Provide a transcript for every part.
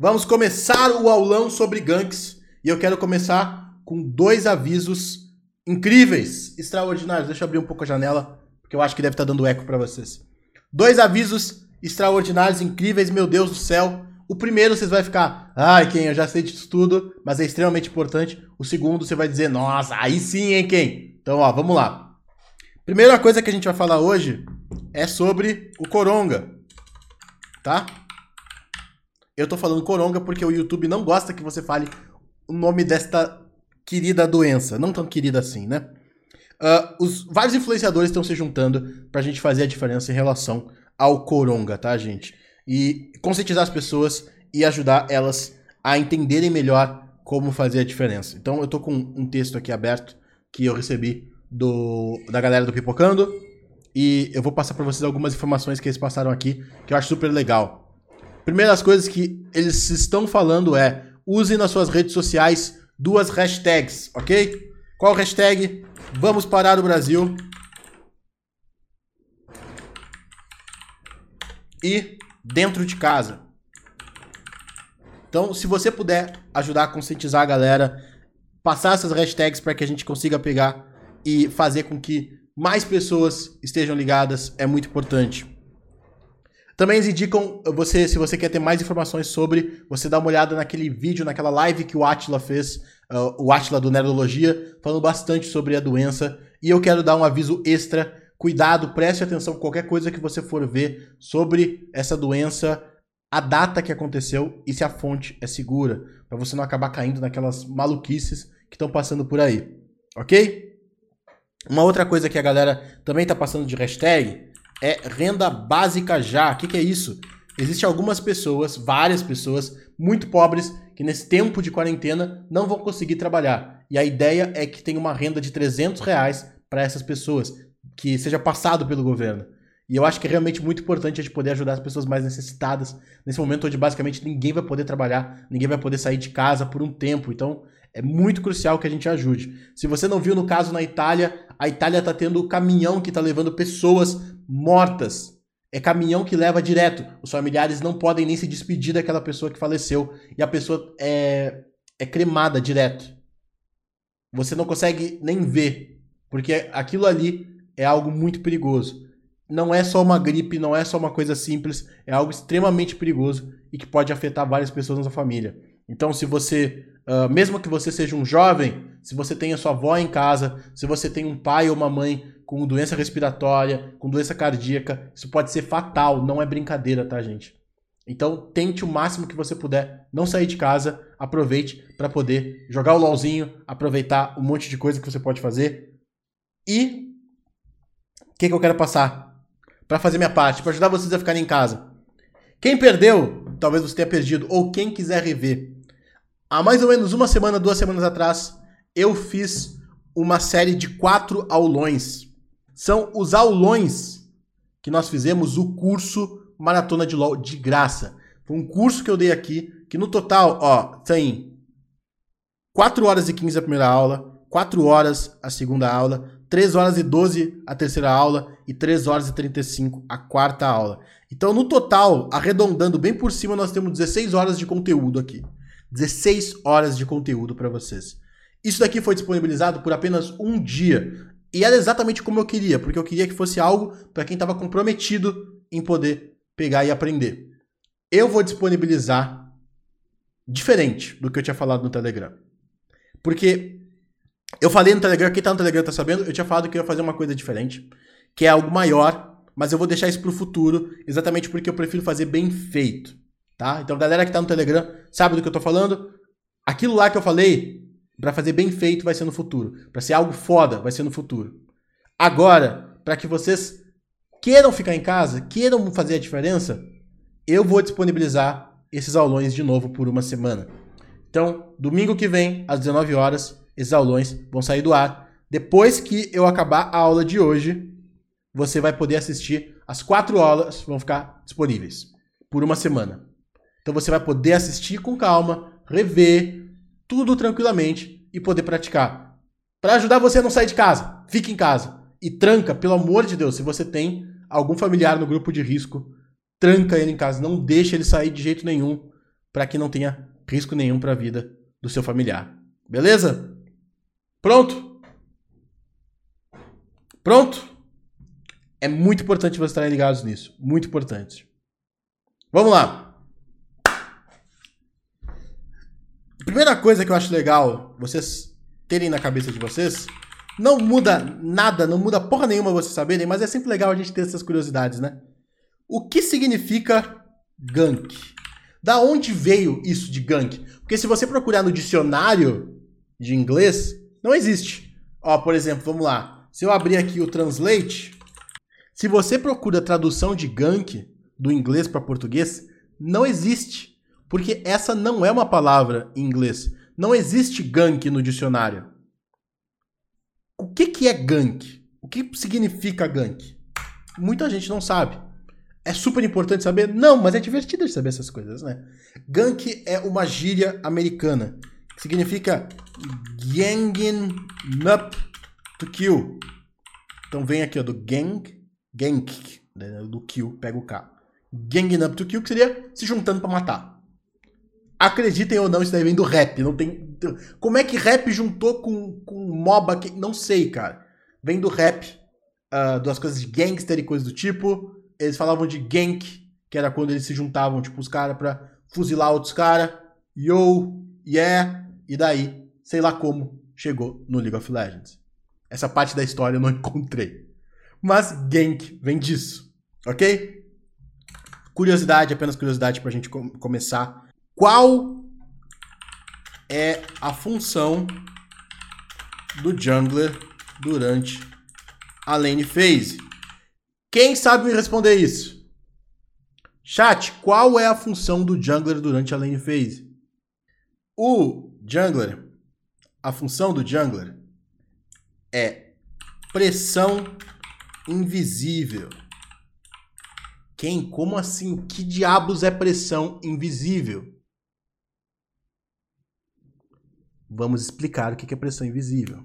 Vamos começar o aulão sobre ganks e eu quero começar com dois avisos incríveis, extraordinários. Deixa eu abrir um pouco a janela, porque eu acho que deve estar dando eco para vocês. Dois avisos extraordinários, incríveis, meu Deus do céu. O primeiro vocês vai ficar, ai, quem eu já sei disso tudo, mas é extremamente importante. O segundo você vai dizer, nossa, aí sim, hein, quem? Então, ó, vamos lá. Primeira coisa que a gente vai falar hoje é sobre o Coronga, tá? Eu tô falando coronga porque o YouTube não gosta que você fale o nome desta querida doença. Não tão querida assim, né? Uh, os vários influenciadores estão se juntando pra gente fazer a diferença em relação ao coronga, tá, gente? E conscientizar as pessoas e ajudar elas a entenderem melhor como fazer a diferença. Então eu tô com um texto aqui aberto que eu recebi do da galera do Pipocando e eu vou passar para vocês algumas informações que eles passaram aqui que eu acho super legal. Primeiras coisas que eles estão falando é use nas suas redes sociais duas hashtags, ok? Qual hashtag? Vamos parar o Brasil. E dentro de casa. Então, se você puder ajudar a conscientizar a galera, passar essas hashtags para que a gente consiga pegar e fazer com que mais pessoas estejam ligadas, é muito importante. Também eles indicam você, se você quer ter mais informações sobre, você dá uma olhada naquele vídeo, naquela live que o Atila fez, uh, o Atila do Nerdologia, falando bastante sobre a doença. E eu quero dar um aviso extra. Cuidado, preste atenção qualquer coisa que você for ver sobre essa doença, a data que aconteceu e se a fonte é segura, para você não acabar caindo naquelas maluquices que estão passando por aí. OK? Uma outra coisa que a galera também está passando de hashtag é renda básica já. O que, que é isso? Existem algumas pessoas, várias pessoas, muito pobres, que nesse tempo de quarentena não vão conseguir trabalhar. E a ideia é que tenha uma renda de 300 reais para essas pessoas, que seja passado pelo governo. E eu acho que é realmente muito importante a gente poder ajudar as pessoas mais necessitadas nesse momento onde basicamente ninguém vai poder trabalhar, ninguém vai poder sair de casa por um tempo. Então é muito crucial que a gente ajude. Se você não viu no caso na Itália, a Itália está tendo caminhão que está levando pessoas mortas. É caminhão que leva direto. Os familiares não podem nem se despedir daquela pessoa que faleceu. E a pessoa é, é cremada direto. Você não consegue nem ver. Porque aquilo ali é algo muito perigoso. Não é só uma gripe, não é só uma coisa simples. É algo extremamente perigoso e que pode afetar várias pessoas na sua família. Então, se você, uh, mesmo que você seja um jovem, se você tem a sua avó em casa, se você tem um pai ou uma mãe com doença respiratória, com doença cardíaca, isso pode ser fatal, não é brincadeira, tá, gente? Então, tente o máximo que você puder não sair de casa, aproveite para poder jogar o LOLzinho, aproveitar um monte de coisa que você pode fazer. E o que, que eu quero passar? Para fazer minha parte, para ajudar vocês a ficarem em casa. Quem perdeu, talvez você tenha perdido, ou quem quiser rever. Há mais ou menos uma semana, duas semanas atrás, eu fiz uma série de quatro aulões são os aulões que nós fizemos o curso Maratona de LOL de graça. Foi um curso que eu dei aqui, que no total, ó, tem 4 horas e 15 a primeira aula, 4 horas a segunda aula, 3 horas e 12 a terceira aula e 3 horas e 35 a quarta aula. Então, no total, arredondando bem por cima, nós temos 16 horas de conteúdo aqui. 16 horas de conteúdo para vocês. Isso daqui foi disponibilizado por apenas um dia. E era exatamente como eu queria, porque eu queria que fosse algo para quem estava comprometido em poder pegar e aprender. Eu vou disponibilizar diferente do que eu tinha falado no Telegram. Porque eu falei no Telegram, quem tá no Telegram tá sabendo, eu tinha falado que eu ia fazer uma coisa diferente, que é algo maior, mas eu vou deixar isso pro futuro, exatamente porque eu prefiro fazer bem feito, tá? Então, galera que tá no Telegram, sabe do que eu tô falando? Aquilo lá que eu falei, para fazer bem feito vai ser no futuro. Para ser algo foda vai ser no futuro. Agora, para que vocês queiram ficar em casa, queiram fazer a diferença, eu vou disponibilizar esses aulões de novo por uma semana. Então, domingo que vem, às 19 horas, esses aulões vão sair do ar. Depois que eu acabar a aula de hoje, você vai poder assistir as quatro aulas, vão ficar disponíveis por uma semana. Então você vai poder assistir com calma, rever, tudo tranquilamente e poder praticar. Para ajudar você a não sair de casa, fique em casa e tranca, pelo amor de Deus, se você tem algum familiar no grupo de risco, tranca ele em casa, não deixe ele sair de jeito nenhum para que não tenha risco nenhum para a vida do seu familiar. Beleza? Pronto? Pronto? É muito importante vocês estarem ligados nisso. Muito importante. Vamos lá. Primeira coisa que eu acho legal vocês terem na cabeça de vocês, não muda nada, não muda porra nenhuma vocês saberem, mas é sempre legal a gente ter essas curiosidades, né? O que significa gank? Da onde veio isso de gank? Porque se você procurar no dicionário de inglês, não existe. Ó, por exemplo, vamos lá. Se eu abrir aqui o Translate, se você procura tradução de gank do inglês para português, não existe. Porque essa não é uma palavra em inglês. Não existe gank no dicionário. O que, que é gank? O que significa gank? Muita gente não sabe. É super importante saber? Não, mas é divertido de saber essas coisas, né? Gank é uma gíria americana. Que significa ganging up to kill. Então vem aqui ó, do gang Genk, né, do kill, pega o K. Ganging up to kill, que seria se juntando para matar. Acreditem ou não, isso daí vem do rap. Não tem. Como é que rap juntou com, com MOBA? Que... Não sei, cara. Vem do rap, uh, das coisas de gangster e coisas do tipo. Eles falavam de gank, que era quando eles se juntavam, tipo, os caras pra fuzilar outros caras. Yo, yeah, e daí, sei lá como, chegou no League of Legends. Essa parte da história eu não encontrei. Mas Genk vem disso, ok? Curiosidade, apenas curiosidade para a gente com começar. Qual é a função do jungler durante a lane phase? Quem sabe me responder isso? Chat, qual é a função do jungler durante a lane phase? O jungler, a função do jungler é pressão invisível. Quem? Como assim? Que diabos é pressão invisível? Vamos explicar o que é pressão invisível.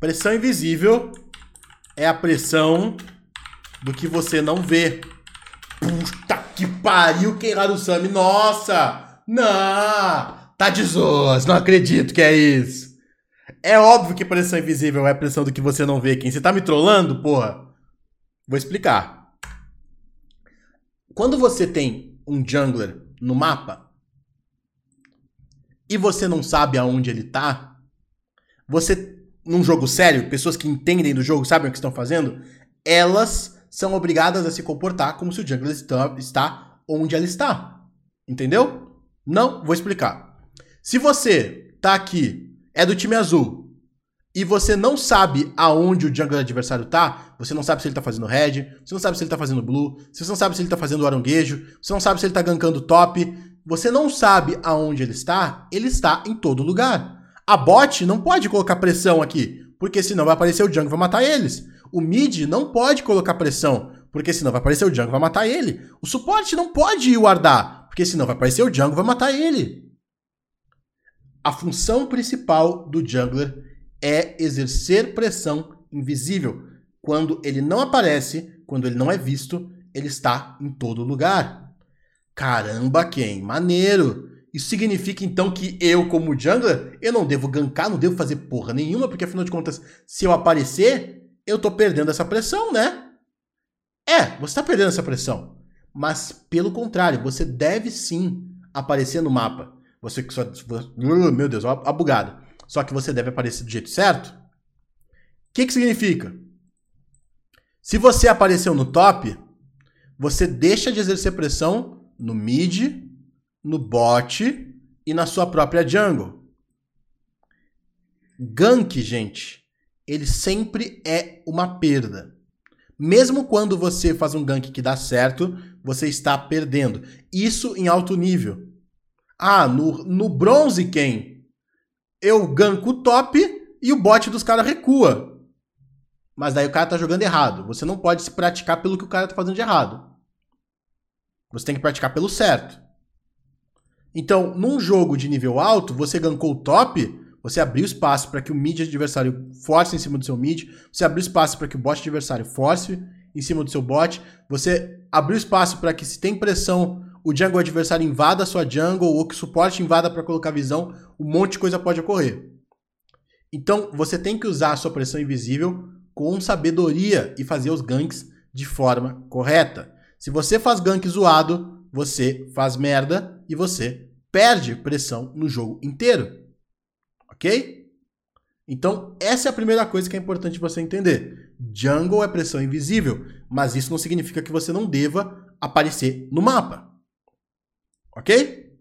Pressão invisível é a pressão do que você não vê. Puta que pariu, Keirado Sami. Nossa! Não! Tá de zoas, não acredito que é isso. É óbvio que pressão invisível é a pressão do que você não vê. Quem você tá me trollando, porra? Vou explicar. Quando você tem um jungler no mapa e você não sabe aonde ele tá, você num jogo sério, pessoas que entendem do jogo, sabem o que estão fazendo, elas são obrigadas a se comportar como se o jungler está, onde ela está. Entendeu? Não, vou explicar. Se você tá aqui é do time azul e você não sabe aonde o jungle adversário tá, você não sabe se ele tá fazendo red, você não sabe se ele tá fazendo blue, você não sabe se ele tá fazendo aranguejo, você não sabe se ele tá gankando top, você não sabe aonde ele está, ele está em todo lugar. A bot não pode colocar pressão aqui, porque senão vai aparecer o jungle e vai matar eles. O mid não pode colocar pressão, porque senão vai aparecer o jungle e vai matar ele. O suporte não pode wardar, porque senão vai aparecer o jungle e vai matar ele a função principal do jungler é exercer pressão invisível. Quando ele não aparece, quando ele não é visto, ele está em todo lugar. Caramba, quem? Maneiro! Isso significa então que eu, como jungler, eu não devo gankar, não devo fazer porra nenhuma, porque afinal de contas, se eu aparecer, eu tô perdendo essa pressão, né? É, você tá perdendo essa pressão. Mas, pelo contrário, você deve sim aparecer no mapa. Você que só. Uh, meu Deus, a bugada. Só que você deve aparecer do jeito certo. O que, que significa? Se você apareceu no top, você deixa de exercer pressão no mid, no bot e na sua própria jungle. Gank, gente, ele sempre é uma perda. Mesmo quando você faz um gank que dá certo, você está perdendo. Isso em alto nível. Ah, no, no bronze quem? Eu ganco o top e o bot dos caras recua. Mas daí o cara tá jogando errado. Você não pode se praticar pelo que o cara tá fazendo de errado. Você tem que praticar pelo certo. Então, num jogo de nível alto, você gankou o top, você abriu espaço para que o mid adversário force em cima do seu mid, você abriu espaço para que o bot adversário force em cima do seu bot, você abriu espaço para que se tem pressão o jungle adversário invada a sua jungle, ou que o suporte invada para colocar visão, um monte de coisa pode ocorrer. Então, você tem que usar a sua pressão invisível com sabedoria e fazer os ganks de forma correta. Se você faz gank zoado, você faz merda e você perde pressão no jogo inteiro. Ok? Então, essa é a primeira coisa que é importante você entender. Jungle é pressão invisível, mas isso não significa que você não deva aparecer no mapa. Ok?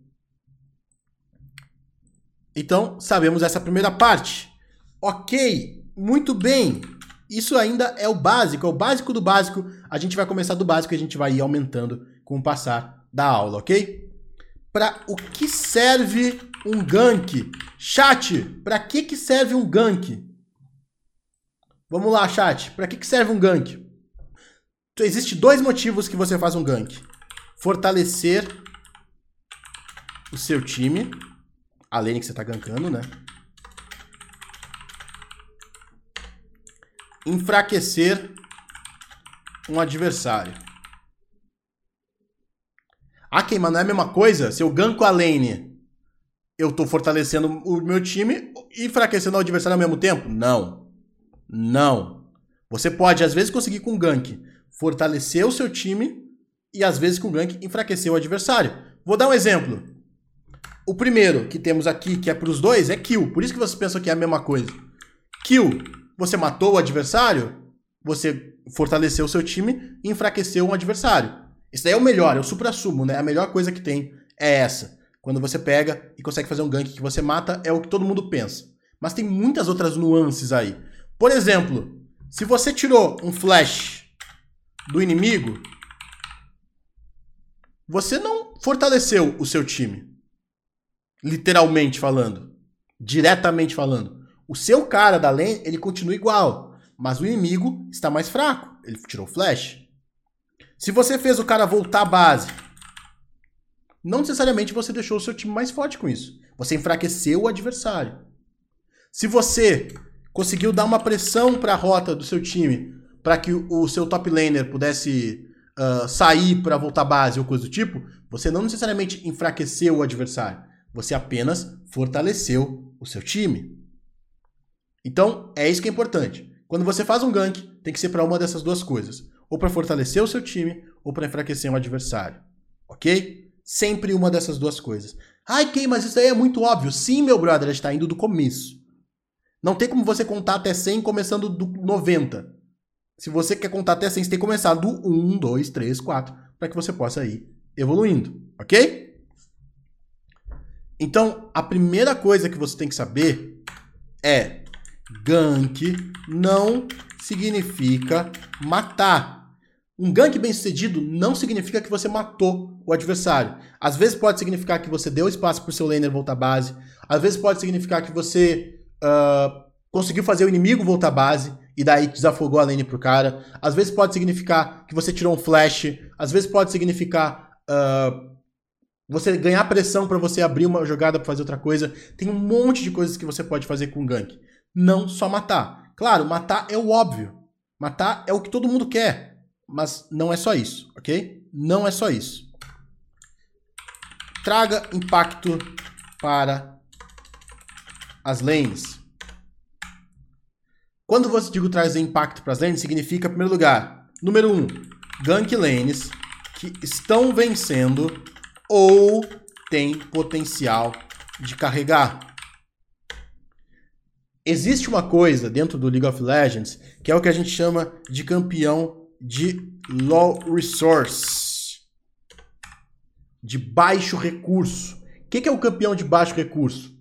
Então, sabemos essa primeira parte. Ok, muito bem. Isso ainda é o básico, é o básico do básico. A gente vai começar do básico e a gente vai ir aumentando com o passar da aula, ok? Para o que serve um gank? Chat, para que, que serve um gank? Vamos lá, chat. Para que, que serve um gank? Então, Existem dois motivos que você faz um gank. Fortalecer o seu time. A lane que você está gankando, né? Enfraquecer um adversário. Ah, queima, não é a mesma coisa? Se eu ganko a lane, eu tô fortalecendo o meu time e enfraquecendo o adversário ao mesmo tempo? Não. Não. Você pode, às vezes, conseguir com gank fortalecer o seu time e, às vezes, com gank enfraquecer o adversário. Vou dar um exemplo. O primeiro que temos aqui, que é para os dois, é kill. Por isso que você pensa que é a mesma coisa. Kill você matou o adversário, você fortaleceu o seu time e enfraqueceu um adversário. Isso daí é o melhor, é o supra-sumo, né? A melhor coisa que tem é essa. Quando você pega e consegue fazer um gank que você mata, é o que todo mundo pensa. Mas tem muitas outras nuances aí. Por exemplo, se você tirou um flash do inimigo, você não fortaleceu o seu time. Literalmente falando. Diretamente falando. O seu cara da lane, ele continua igual, mas o inimigo está mais fraco. Ele tirou flash. Se você fez o cara voltar à base, não necessariamente você deixou o seu time mais forte com isso. Você enfraqueceu o adversário. Se você conseguiu dar uma pressão para a rota do seu time, para que o seu top laner pudesse uh, sair para voltar à base ou coisa do tipo, você não necessariamente enfraqueceu o adversário. Você apenas fortaleceu o seu time. Então, é isso que é importante. Quando você faz um gank, tem que ser para uma dessas duas coisas. Ou para fortalecer o seu time, ou para enfraquecer um adversário. Ok? Sempre uma dessas duas coisas. Ai, Kay, mas isso aí é muito óbvio. Sim, meu brother, a gente está indo do começo. Não tem como você contar até 100 começando do 90. Se você quer contar até 100, você tem que começar do 1, 2, 3, 4, para que você possa ir evoluindo, ok? Então, a primeira coisa que você tem que saber é gank não significa matar. Um gank bem sucedido não significa que você matou o adversário. Às vezes pode significar que você deu espaço para o seu laner voltar à base. Às vezes pode significar que você uh, conseguiu fazer o inimigo voltar à base e daí desafogou a lane pro cara. Às vezes pode significar que você tirou um flash. Às vezes pode significar uh, você ganhar pressão para você abrir uma jogada para fazer outra coisa. Tem um monte de coisas que você pode fazer com gank não só matar. Claro, matar é o óbvio. Matar é o que todo mundo quer. Mas não é só isso, ok? Não é só isso. Traga impacto para as lanes. Quando você digo trazer impacto para as lanes, significa, em primeiro lugar, número 1, um, gank lanes que estão vencendo ou têm potencial de carregar. Existe uma coisa dentro do League of Legends que é o que a gente chama de campeão de low resource, de baixo recurso. O que é o campeão de baixo recurso?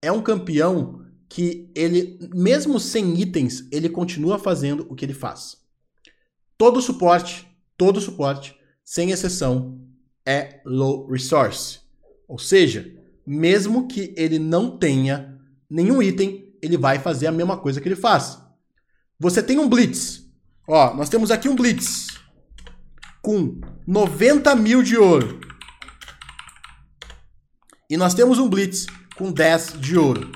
É um campeão que ele, mesmo sem itens, ele continua fazendo o que ele faz. Todo suporte, todo suporte, sem exceção, é low resource. Ou seja, mesmo que ele não tenha nenhum item, ele vai fazer a mesma coisa que ele faz. Você tem um Blitz. Ó, nós temos aqui um Blitz com 90 mil de ouro. E nós temos um Blitz com 10 de ouro.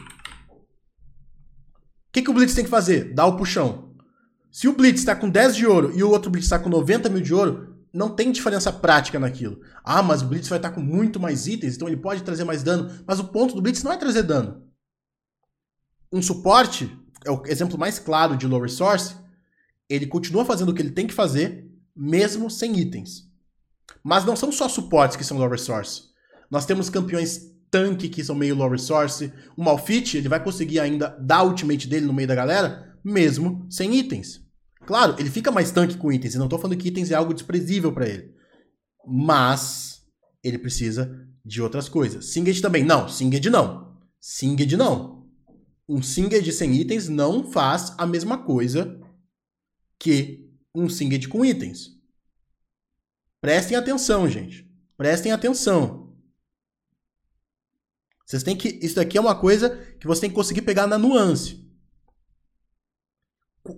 O que, que o Blitz tem que fazer? Dar o puxão. Se o Blitz está com 10 de ouro e o outro Blitz está com 90 mil de ouro, não tem diferença prática naquilo. Ah, mas o Blitz vai estar com muito mais itens, então ele pode trazer mais dano. Mas o ponto do Blitz não é trazer dano. Um suporte, é o exemplo mais claro de low resource, ele continua fazendo o que ele tem que fazer, mesmo sem itens. Mas não são só suportes que são low resource. Nós temos campeões tanque que são meio low resource. O Malfit, ele vai conseguir ainda dar ultimate dele no meio da galera, mesmo sem itens. Claro, ele fica mais tanque com itens, e não tô falando que itens é algo desprezível para ele. Mas ele precisa de outras coisas. Singed também. Não, Singed não. Singed não. Um Singed sem itens não faz a mesma coisa que um Singed com itens. Prestem atenção, gente. Prestem atenção. Vocês têm que. Isso daqui é uma coisa que você tem que conseguir pegar na nuance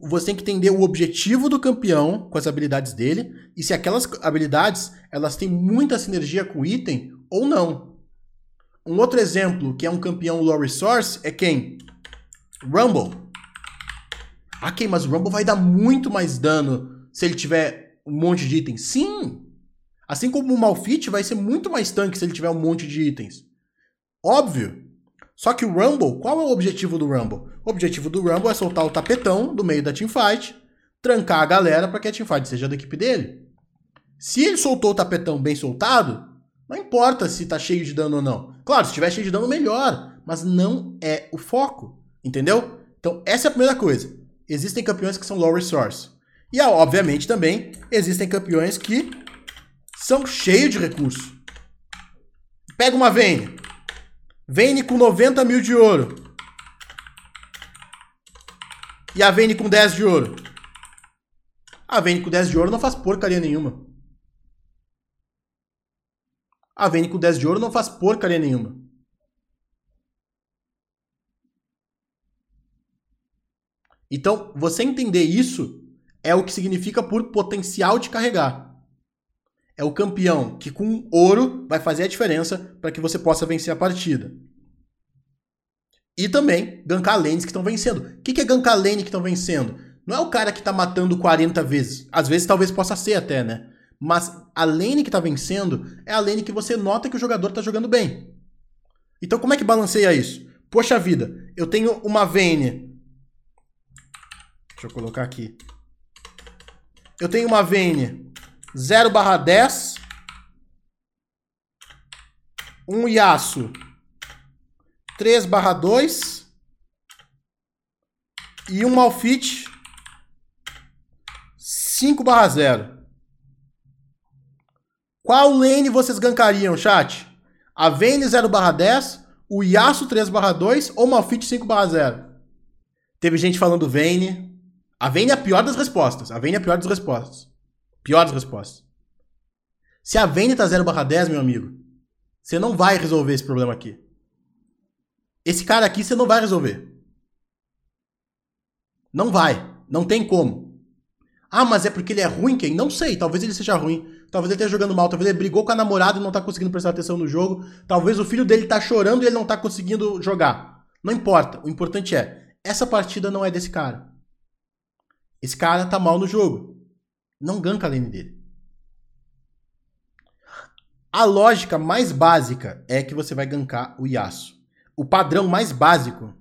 você tem que entender o objetivo do campeão com as habilidades dele e se aquelas habilidades elas têm muita sinergia com o item ou não. Um outro exemplo que é um campeão low resource é quem? Rumble. Quem? Mas o Rumble vai dar muito mais dano se ele tiver um monte de itens. Sim! Assim como o Malfit vai ser muito mais tanque se ele tiver um monte de itens. Óbvio. Só que o Rumble, qual é o objetivo do Rumble? O objetivo do Rumble é soltar o tapetão do meio da teamfight, trancar a galera para que a teamfight seja da equipe dele. Se ele soltou o tapetão bem soltado, não importa se tá cheio de dano ou não. Claro, se tiver cheio de dano, melhor. Mas não é o foco. Entendeu? Então, essa é a primeira coisa. Existem campeões que são low resource. E, obviamente, também existem campeões que são cheios de recurso. Pega uma Vayne. Vayne com 90 mil de ouro. E a Vayne com 10 de ouro. A Vayne com 10 de ouro não faz porcaria nenhuma. A Vayne com 10 de ouro não faz porcaria nenhuma. Então, você entender isso é o que significa por potencial de carregar. É o campeão que com ouro vai fazer a diferença para que você possa vencer a partida. E também gankar lanes que estão vencendo. O que é gankar lane que estão vencendo? Não é o cara que está matando 40 vezes. Às vezes talvez possa ser até, né? Mas a lane que está vencendo é a lane que você nota que o jogador está jogando bem. Então como é que balanceia isso? Poxa vida, eu tenho uma Vayne. Deixa eu colocar aqui. Eu tenho uma Vayne 0 barra 10. Um Yasuo 3 barra 2. E um Malfit 5 barra 0. Qual lane vocês gankariam, chat? A Vayne 0 barra 10, o Yasuo 3 barra 2 ou Malfit 5 barra 0? Teve gente falando Vayne. A Vayne é a pior das respostas. A Vayne é a pior das respostas. Piores respostas. Se a Vayne tá 0 barra 10, meu amigo, você não vai resolver esse problema aqui. Esse cara aqui você não vai resolver. Não vai. Não tem como. Ah, mas é porque ele é ruim, quem? Não sei. Talvez ele seja ruim. Talvez ele esteja jogando mal. Talvez ele brigou com a namorada e não tá conseguindo prestar atenção no jogo. Talvez o filho dele tá chorando e ele não tá conseguindo jogar. Não importa. O importante é, essa partida não é desse cara. Esse cara tá mal no jogo. Não ganka a lane dele. A lógica mais básica é que você vai gankar o Yasuo. O padrão mais básico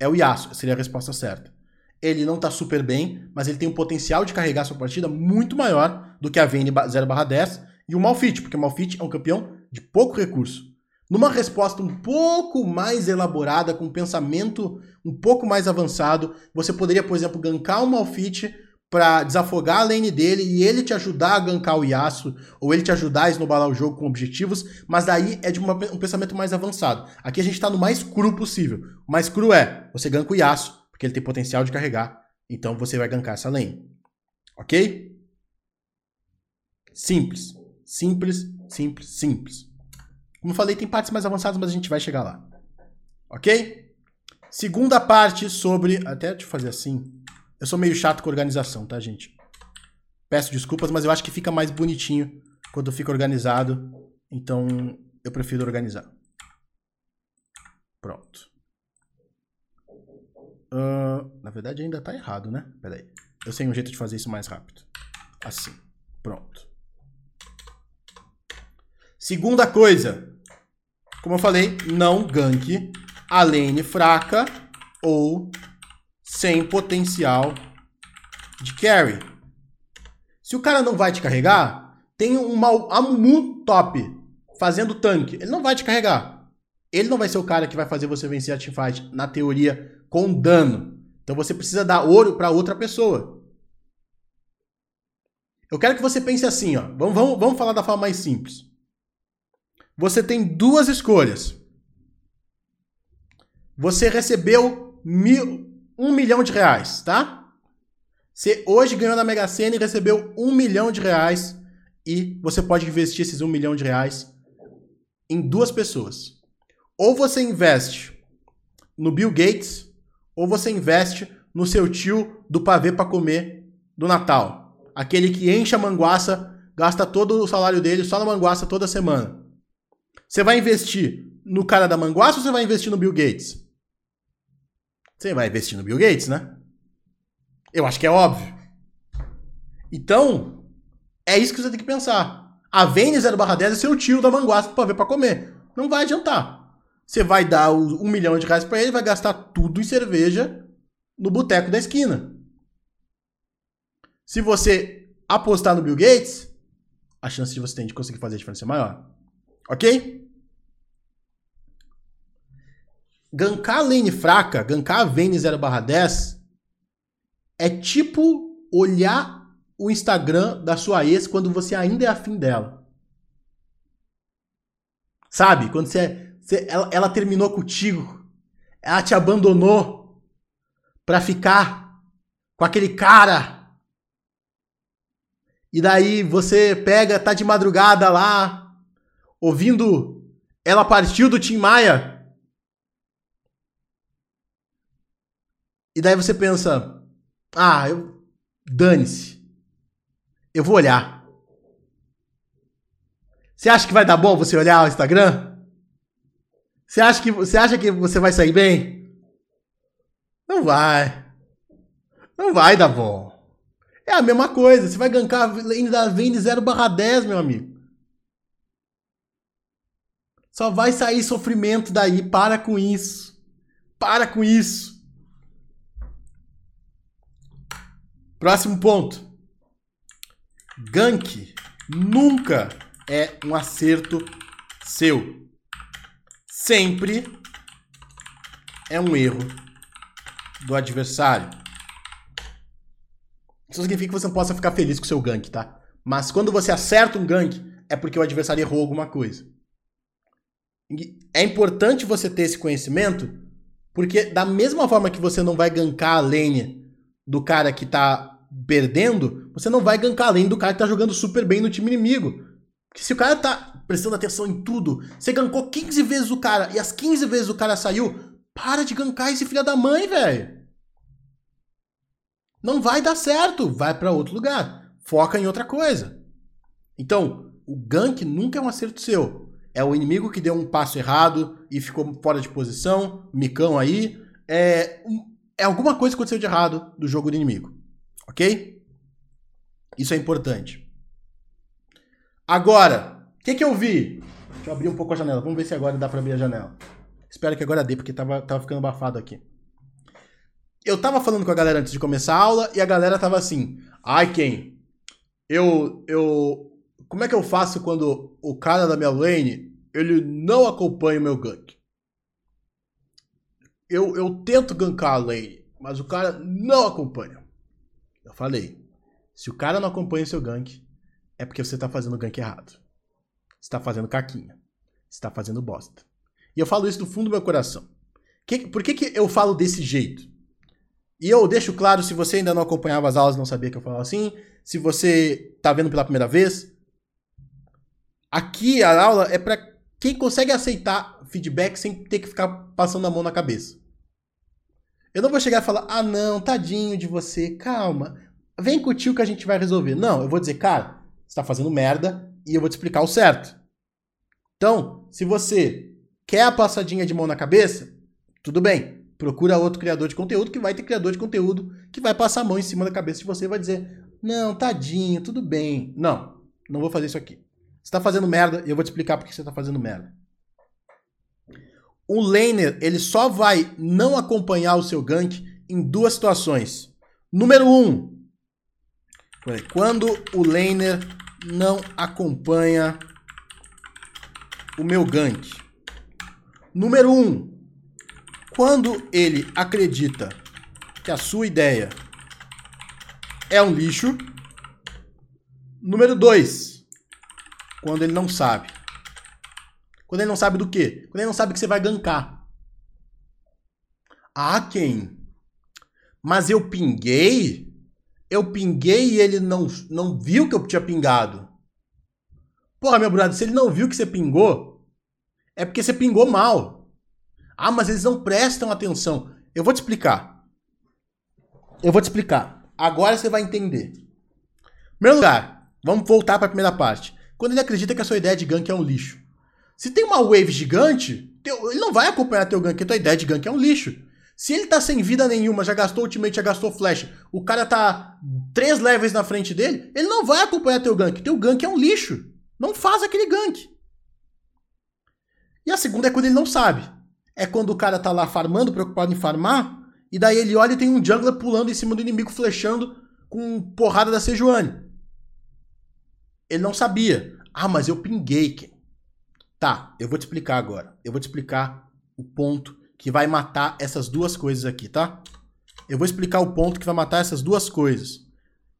é o Yasuo, seria a resposta certa. Ele não tá super bem, mas ele tem um potencial de carregar sua partida muito maior do que a Vayne 0/10 e o Malfit, porque o Malfit é um campeão de pouco recurso. Numa resposta um pouco mais elaborada, com um pensamento um pouco mais avançado, você poderia, por exemplo, gankar o Malfit para desafogar a lane dele e ele te ajudar a gankar o Yasuo, ou ele te ajudar a esnobalar o jogo com objetivos, mas daí é de uma, um pensamento mais avançado. Aqui a gente tá no mais cru possível. O mais cru é, você ganka o Yasuo, porque ele tem potencial de carregar, então você vai gankar essa lane. Ok? Simples. Simples, simples, simples. Como falei, tem partes mais avançadas, mas a gente vai chegar lá. Ok? Segunda parte sobre... Até deixa eu fazer assim... Eu sou meio chato com organização, tá, gente? Peço desculpas, mas eu acho que fica mais bonitinho quando fica organizado. Então, eu prefiro organizar. Pronto. Uh, na verdade, ainda tá errado, né? Pera aí. Eu sei um jeito de fazer isso mais rápido. Assim. Pronto. Segunda coisa, como eu falei, não gank a lane fraca ou sem potencial de carry. Se o cara não vai te carregar, tem um Amumu top fazendo tanque. Ele não vai te carregar. Ele não vai ser o cara que vai fazer você vencer a teamfight, na teoria, com dano. Então você precisa dar ouro para outra pessoa. Eu quero que você pense assim, ó. Vamos, vamos, vamos falar da forma mais simples. Você tem duas escolhas. Você recebeu mil, um milhão de reais, tá? Você hoje ganhou na Mega Sena e recebeu um milhão de reais e você pode investir esses um milhão de reais em duas pessoas. Ou você investe no Bill Gates, ou você investe no seu tio do pavê para comer do Natal. Aquele que enche a manguaça, gasta todo o salário dele só na manguaça toda semana. Você vai investir no cara da manguaça ou você vai investir no Bill Gates? Você vai investir no Bill Gates, né? Eu acho que é óbvio. Então, é isso que você tem que pensar. A Vênia 0 barra 10 é seu tio da manguaça pra ver pra comer. Não vai adiantar. Você vai dar um milhão de reais para ele, vai gastar tudo em cerveja no boteco da esquina. Se você apostar no Bill Gates, a chance de você ter de conseguir fazer a diferença é maior. Ok? Gankar lane fraca, gankar a Vayne 0/10 é tipo olhar o Instagram da sua ex quando você ainda é afim dela. Sabe? Quando você, você ela, ela terminou contigo, ela te abandonou pra ficar com aquele cara. E daí você pega, tá de madrugada lá, ouvindo Ela Partiu do Tim Maia. E daí você pensa, ah, eu dane-se. Eu vou olhar. Você acha que vai dar bom você olhar o Instagram? Você acha que você acha que você vai sair bem? Não vai. Não vai dar bom. É a mesma coisa. Você vai gankar ainda vende 0/10, meu amigo. Só vai sair sofrimento daí. Para com isso. Para com isso. Próximo ponto. Gank nunca é um acerto seu. Sempre é um erro do adversário. Isso significa que você não possa ficar feliz com seu gank, tá? Mas quando você acerta um gank, é porque o adversário errou alguma coisa. É importante você ter esse conhecimento, porque da mesma forma que você não vai gankar a lane do cara que tá perdendo, você não vai gankar além do cara que tá jogando super bem no time inimigo. Porque se o cara tá prestando atenção em tudo, você gankou 15 vezes o cara e as 15 vezes o cara saiu, para de gankar esse filho da mãe, velho. Não vai dar certo, vai para outro lugar. Foca em outra coisa. Então, o gank nunca é um acerto seu. É o inimigo que deu um passo errado e ficou fora de posição, micão aí. É, é alguma coisa que aconteceu de errado do jogo do inimigo. Ok? Isso é importante. Agora, o que, que eu vi? Deixa eu abrir um pouco a janela. Vamos ver se agora dá para abrir a janela. Espero que agora dê, porque tava, tava ficando abafado aqui. Eu tava falando com a galera antes de começar a aula e a galera tava assim: Ai, quem? Eu. eu Como é que eu faço quando o cara da minha lane ele não acompanha o meu gank? Eu, eu tento gankar a lane, mas o cara não acompanha. Eu falei, se o cara não acompanha o seu gank, é porque você tá fazendo o gank errado. Você tá fazendo caquinha. Você tá fazendo bosta. E eu falo isso do fundo do meu coração. Que, por que, que eu falo desse jeito? E eu deixo claro, se você ainda não acompanhava as aulas não sabia que eu falava assim, se você tá vendo pela primeira vez, aqui a aula é para quem consegue aceitar feedback sem ter que ficar passando a mão na cabeça. Eu não vou chegar e falar, ah não, tadinho de você, calma. Vem com o tio que a gente vai resolver. Não, eu vou dizer, cara, você tá fazendo merda e eu vou te explicar o certo. Então, se você quer a passadinha de mão na cabeça, tudo bem. Procura outro criador de conteúdo que vai ter criador de conteúdo que vai passar a mão em cima da cabeça de você e vai dizer: Não, tadinho, tudo bem. Não, não vou fazer isso aqui. Você tá fazendo merda e eu vou te explicar por que você tá fazendo merda. O laner, ele só vai não acompanhar o seu gank em duas situações. Número um, quando o laner não acompanha o meu gank. Número um, quando ele acredita que a sua ideia é um lixo. Número dois, quando ele não sabe. Quando ele não sabe do quê? Quando ele não sabe que você vai gankar. Ah, quem? Mas eu pinguei? Eu pinguei e ele não, não viu que eu tinha pingado. Porra, meu brother, se ele não viu que você pingou, é porque você pingou mal. Ah, mas eles não prestam atenção. Eu vou te explicar. Eu vou te explicar. Agora você vai entender. Primeiro lugar, vamos voltar para a primeira parte. Quando ele acredita que a sua ideia de gank é um lixo. Se tem uma wave gigante, ele não vai acompanhar teu gank, a tua ideia de gank é um lixo. Se ele tá sem vida nenhuma, já gastou ultimate, já gastou flash, o cara tá três levels na frente dele, ele não vai acompanhar teu gank. Teu gank é um lixo. Não faz aquele gank. E a segunda é quando ele não sabe. É quando o cara tá lá farmando, preocupado em farmar, e daí ele olha e tem um jungler pulando em cima do inimigo, flechando com porrada da Sejuani. Ele não sabia. Ah, mas eu pinguei. Tá, eu vou te explicar agora. Eu vou te explicar o ponto que vai matar essas duas coisas aqui, tá? Eu vou explicar o ponto que vai matar essas duas coisas.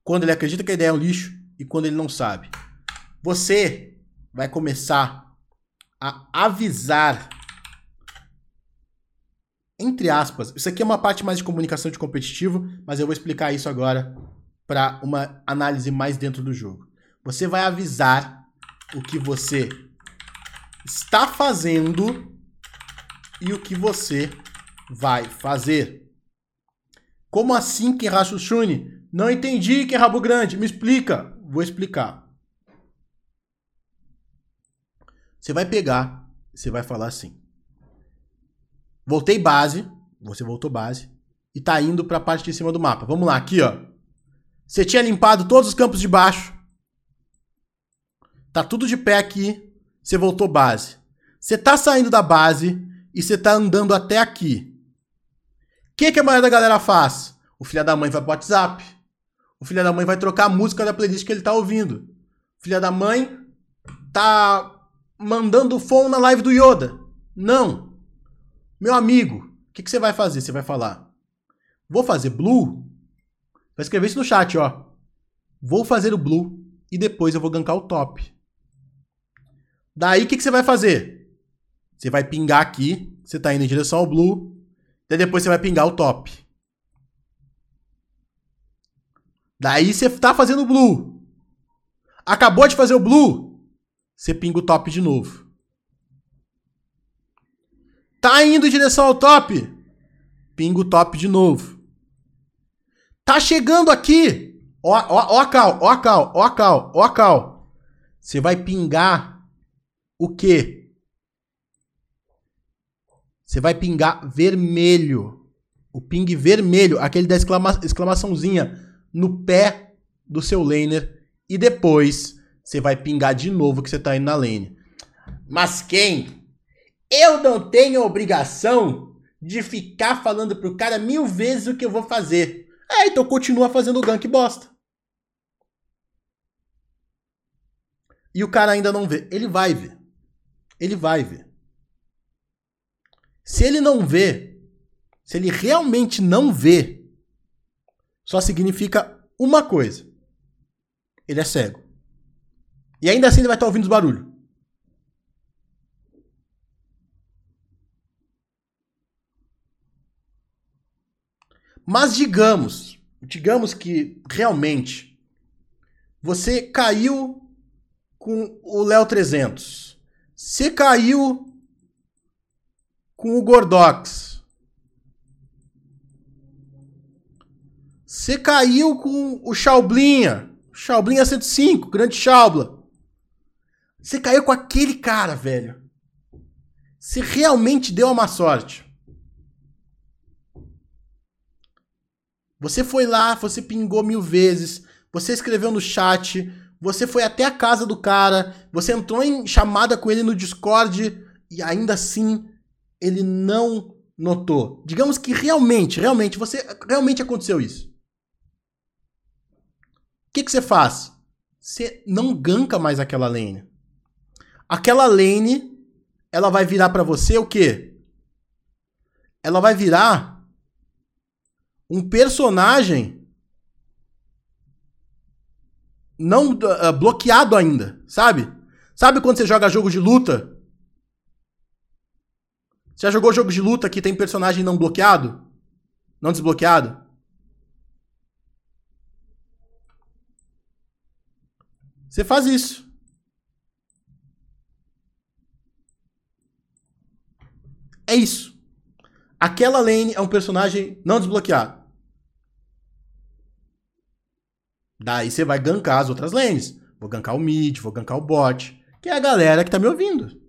Quando ele acredita que a ideia é um lixo e quando ele não sabe. Você vai começar a avisar entre aspas, isso aqui é uma parte mais de comunicação de competitivo, mas eu vou explicar isso agora para uma análise mais dentro do jogo. Você vai avisar o que você está fazendo e o que você vai fazer. Como assim, Kenracho Shune? Não entendi, Ken Rabo Grande. Me explica. Vou explicar. Você vai pegar, você vai falar assim. Voltei base, você voltou base, e tá indo pra parte de cima do mapa. Vamos lá, aqui, ó. Você tinha limpado todos os campos de baixo. Tá tudo de pé aqui. Você voltou base. Você tá saindo da base e você tá andando até aqui. O que, que a maioria da galera faz? O filho da mãe vai pro WhatsApp. O filho da mãe vai trocar a música da playlist que ele tá ouvindo. O filho da mãe tá mandando fone na live do Yoda. Não. Meu amigo, o que, que você vai fazer? Você vai falar, vou fazer blue? Vai escrever isso no chat, ó. Vou fazer o blue e depois eu vou gankar o top. Daí, o que, que você vai fazer? Você vai pingar aqui, você tá indo em direção ao blue, daí depois você vai pingar o top. Daí você tá fazendo o blue. Acabou de fazer o blue, você pinga o top de novo. Tá indo em direção ao top. Pinga o top de novo. Tá chegando aqui. Ó, ó, ó a cal, ó a cal, ó a cal, ó a cal. Você vai pingar o quê? Você vai pingar vermelho. O ping vermelho, aquele da exclama exclamaçãozinha no pé do seu laner. E depois você vai pingar de novo que você tá indo na lane. Mas quem eu não tenho obrigação de ficar falando pro cara mil vezes o que eu vou fazer. É, então continua fazendo o gank bosta. E o cara ainda não vê. Ele vai ver. Ele vai ver. Se ele não vê, se ele realmente não vê, só significa uma coisa. Ele é cego. E ainda assim ele vai estar ouvindo os barulhos. Mas digamos, digamos que realmente você caiu com o Léo 300. Você caiu com o Gordox. Você caiu com o Chaublinha. Chaublinha 105, grande Chaubla. Você caiu com aquele cara, velho. Você realmente deu uma sorte. Você foi lá, você pingou mil vezes, você escreveu no chat, você foi até a casa do cara, você entrou em chamada com ele no Discord e ainda assim ele não notou. Digamos que realmente, realmente, você realmente aconteceu isso. O que, que você faz? Você não ganka mais aquela lane. Aquela lane, ela vai virar para você o quê? Ela vai virar um personagem não uh, bloqueado ainda, sabe? Sabe quando você joga jogo de luta? Você já jogou jogo de luta que tem personagem não bloqueado? Não desbloqueado? Você faz isso. É isso. Aquela lane é um personagem não desbloqueado. Daí você vai gankar as outras lanes. Vou gankar o mid, vou gankar o bot. Que é a galera que tá me ouvindo.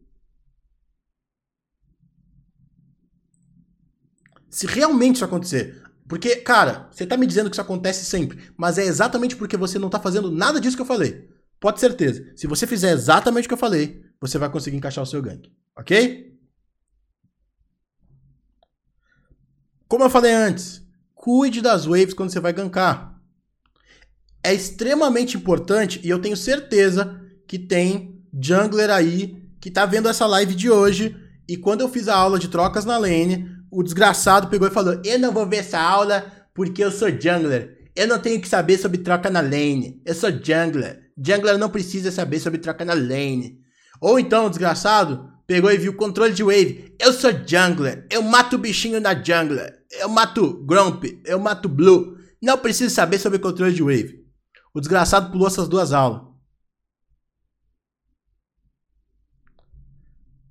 Se realmente isso acontecer. Porque, cara, você tá me dizendo que isso acontece sempre. Mas é exatamente porque você não tá fazendo nada disso que eu falei. Pode certeza. Se você fizer exatamente o que eu falei, você vai conseguir encaixar o seu gank. Ok? Como eu falei antes, cuide das waves quando você vai gankar é extremamente importante e eu tenho certeza que tem jungler aí que tá vendo essa live de hoje e quando eu fiz a aula de trocas na lane, o desgraçado pegou e falou: "Eu não vou ver essa aula porque eu sou jungler. Eu não tenho que saber sobre troca na lane. Eu sou jungler. Jungler não precisa saber sobre troca na lane." Ou então, o desgraçado pegou e viu controle de wave. Eu sou jungler. Eu mato o bichinho na jungler. Eu mato Grump. Eu mato Blue. Não preciso saber sobre controle de wave. O desgraçado pulou essas duas aulas.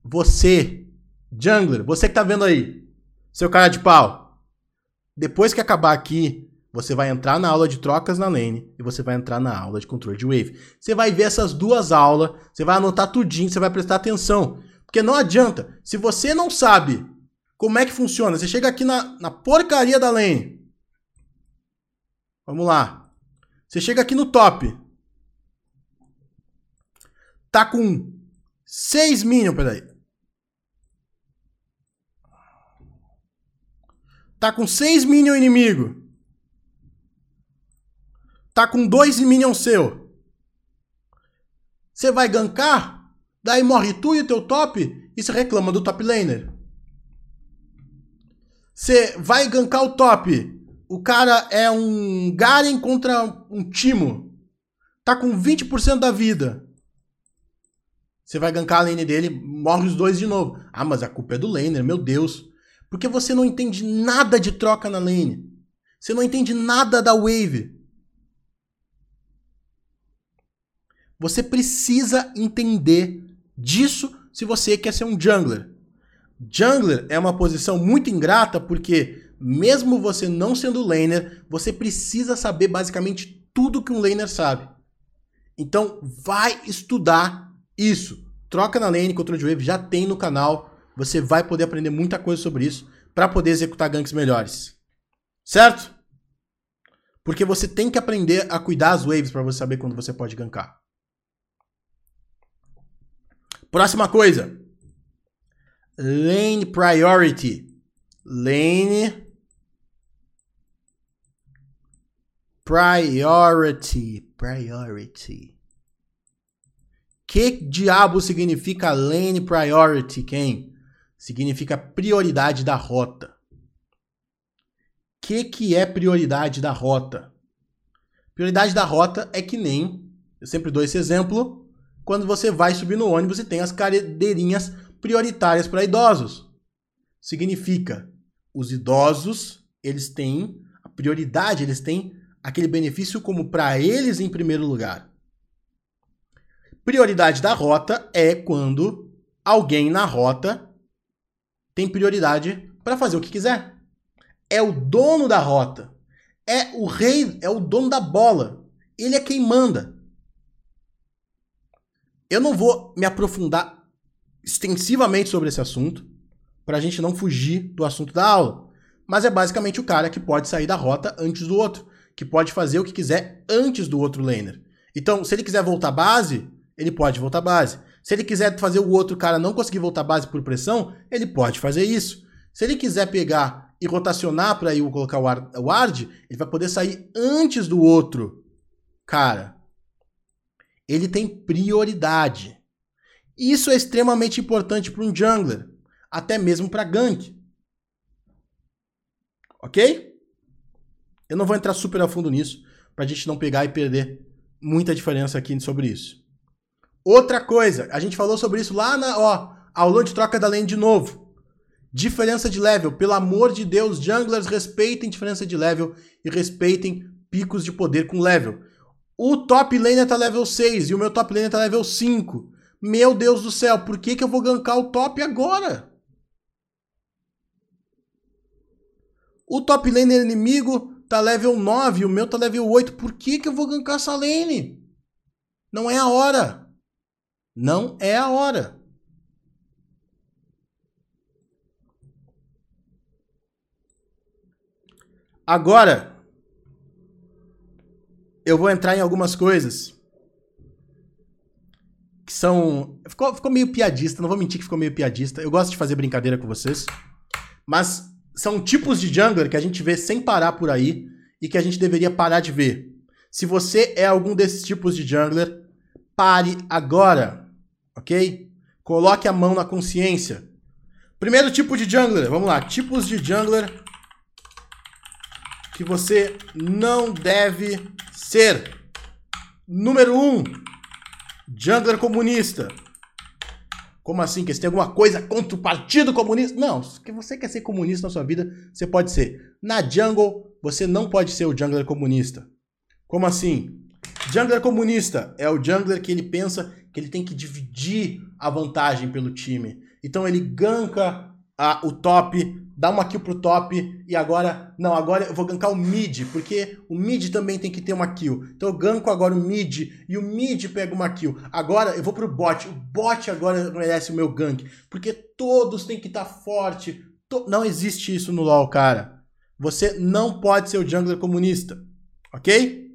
Você, jungler, você que tá vendo aí, seu cara de pau. Depois que acabar aqui, você vai entrar na aula de trocas na lane e você vai entrar na aula de controle de wave. Você vai ver essas duas aulas, você vai anotar tudinho, você vai prestar atenção. Porque não adianta, se você não sabe como é que funciona, você chega aqui na, na porcaria da lane. Vamos lá. Você chega aqui no top. Tá com 6 minions, peraí. Tá com 6 minions inimigo. Tá com 2 minions seu. Você vai gankar, daí morre tu e o teu top e você reclama do top laner. Você vai gankar o top, o cara é um Garen contra um Timo. Tá com 20% da vida. Você vai gankar a lane dele, morre os dois de novo. Ah, mas a culpa é do laner, meu Deus. Porque você não entende nada de troca na lane. Você não entende nada da wave. Você precisa entender disso se você quer ser um jungler. Jungler é uma posição muito ingrata porque mesmo você não sendo laner, você precisa saber basicamente tudo que um laner sabe. Então, vai estudar isso. Troca na lane, control de wave, já tem no canal. Você vai poder aprender muita coisa sobre isso para poder executar ganks melhores. Certo? Porque você tem que aprender a cuidar as waves para você saber quando você pode gankar. Próxima coisa. Lane priority. Lane Priority. Priority. Que diabo significa lane priority, quem? Significa prioridade da rota. Que que é prioridade da rota? Prioridade da rota é que nem, eu sempre dou esse exemplo, quando você vai subir no ônibus e tem as cadeirinhas prioritárias para idosos. Significa, os idosos, eles têm a prioridade, eles têm aquele benefício como para eles em primeiro lugar. Prioridade da rota é quando alguém na rota tem prioridade para fazer o que quiser. É o dono da rota. É o rei, é o dono da bola. Ele é quem manda. Eu não vou me aprofundar extensivamente sobre esse assunto, para a gente não fugir do assunto da aula. Mas é basicamente o cara que pode sair da rota antes do outro que pode fazer o que quiser antes do outro laner. Então, se ele quiser voltar base, ele pode voltar base. Se ele quiser fazer o outro cara não conseguir voltar base por pressão, ele pode fazer isso. Se ele quiser pegar e rotacionar para ir colocar o ward, ele vai poder sair antes do outro cara. Ele tem prioridade. Isso é extremamente importante para um jungler, até mesmo para gank. Ok? Eu não vou entrar super a fundo nisso, para a gente não pegar e perder muita diferença aqui sobre isso. Outra coisa, a gente falou sobre isso lá na, ó, aula de troca da lane de novo. Diferença de level. Pelo amor de Deus, junglers respeitem diferença de level e respeitem picos de poder com level. O top laner tá level 6 e o meu top laner tá level 5. Meu Deus do céu, por que, que eu vou gankar o top agora? O top laner inimigo tá level 9 e o meu tá level 8. Por que, que eu vou gankar essa lane? Não é a hora. Não é a hora. Agora, eu vou entrar em algumas coisas que são. Ficou, ficou meio piadista, não vou mentir que ficou meio piadista. Eu gosto de fazer brincadeira com vocês. Mas são tipos de jungler que a gente vê sem parar por aí e que a gente deveria parar de ver. Se você é algum desses tipos de jungler, pare agora ok? Coloque a mão na consciência. Primeiro tipo de jungler, vamos lá. Tipos de jungler que você não deve ser. Número 1, um, jungler comunista. Como assim? Que você tem alguma coisa contra o Partido Comunista? Não, se você quer ser comunista na sua vida, você pode ser. Na jungle, você não pode ser o jungler comunista. Como assim? Jungler comunista é o jungler que ele pensa que ele tem que dividir a vantagem pelo time. Então ele ganka a, o top, dá uma kill pro top e agora, não, agora eu vou gankar o mid, porque o mid também tem que ter uma kill. Então eu ganko agora o mid e o mid pega uma kill. Agora eu vou pro bot, o bot agora merece o meu gank, porque todos têm que estar tá forte. To... Não existe isso no LoL, cara. Você não pode ser o jungler comunista, ok?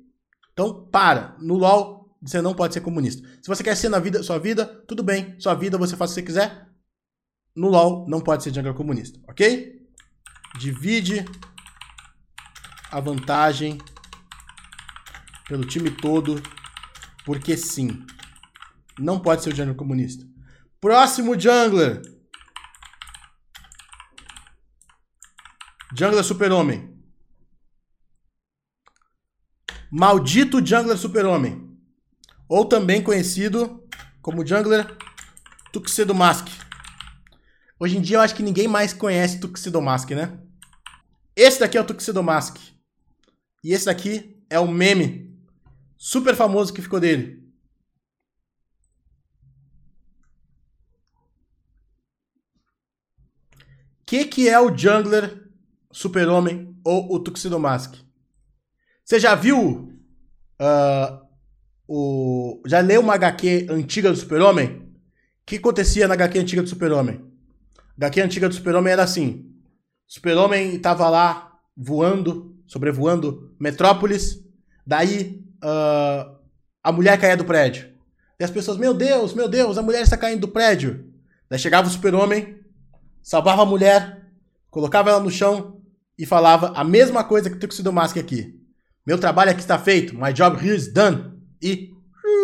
Então para. No LoL você não pode ser comunista. Se você quer ser na vida, sua vida, tudo bem. Sua vida você faz o que você quiser. No LoL não pode ser jungler comunista, ok? Divide a vantagem pelo time todo, porque sim. Não pode ser o jungler comunista. Próximo jungler. Jungler super-homem. Maldito jungler super-homem ou também conhecido como Jungler Tuxedo Mask. Hoje em dia eu acho que ninguém mais conhece Tuxedo Mask, né? Esse daqui é o Tuxedo Mask. E esse daqui é o meme super famoso que ficou dele. Que, que é o Jungler Super-Homem ou o Tuxedo Mask? Você já viu uh, o... Já leu uma HQ antiga do Super-Homem? O que acontecia na HQ antiga do Super-Homem? A HQ antiga do Super-Homem era assim: Super-Homem estava lá voando, sobrevoando Metrópolis, daí uh, a mulher caía do prédio. E as pessoas, meu Deus, meu Deus, a mulher está caindo do prédio. Daí chegava o Super-Homem, salvava a mulher, colocava ela no chão e falava a mesma coisa que o Tuxedo Mask aqui. Meu trabalho aqui está feito. My job here is done e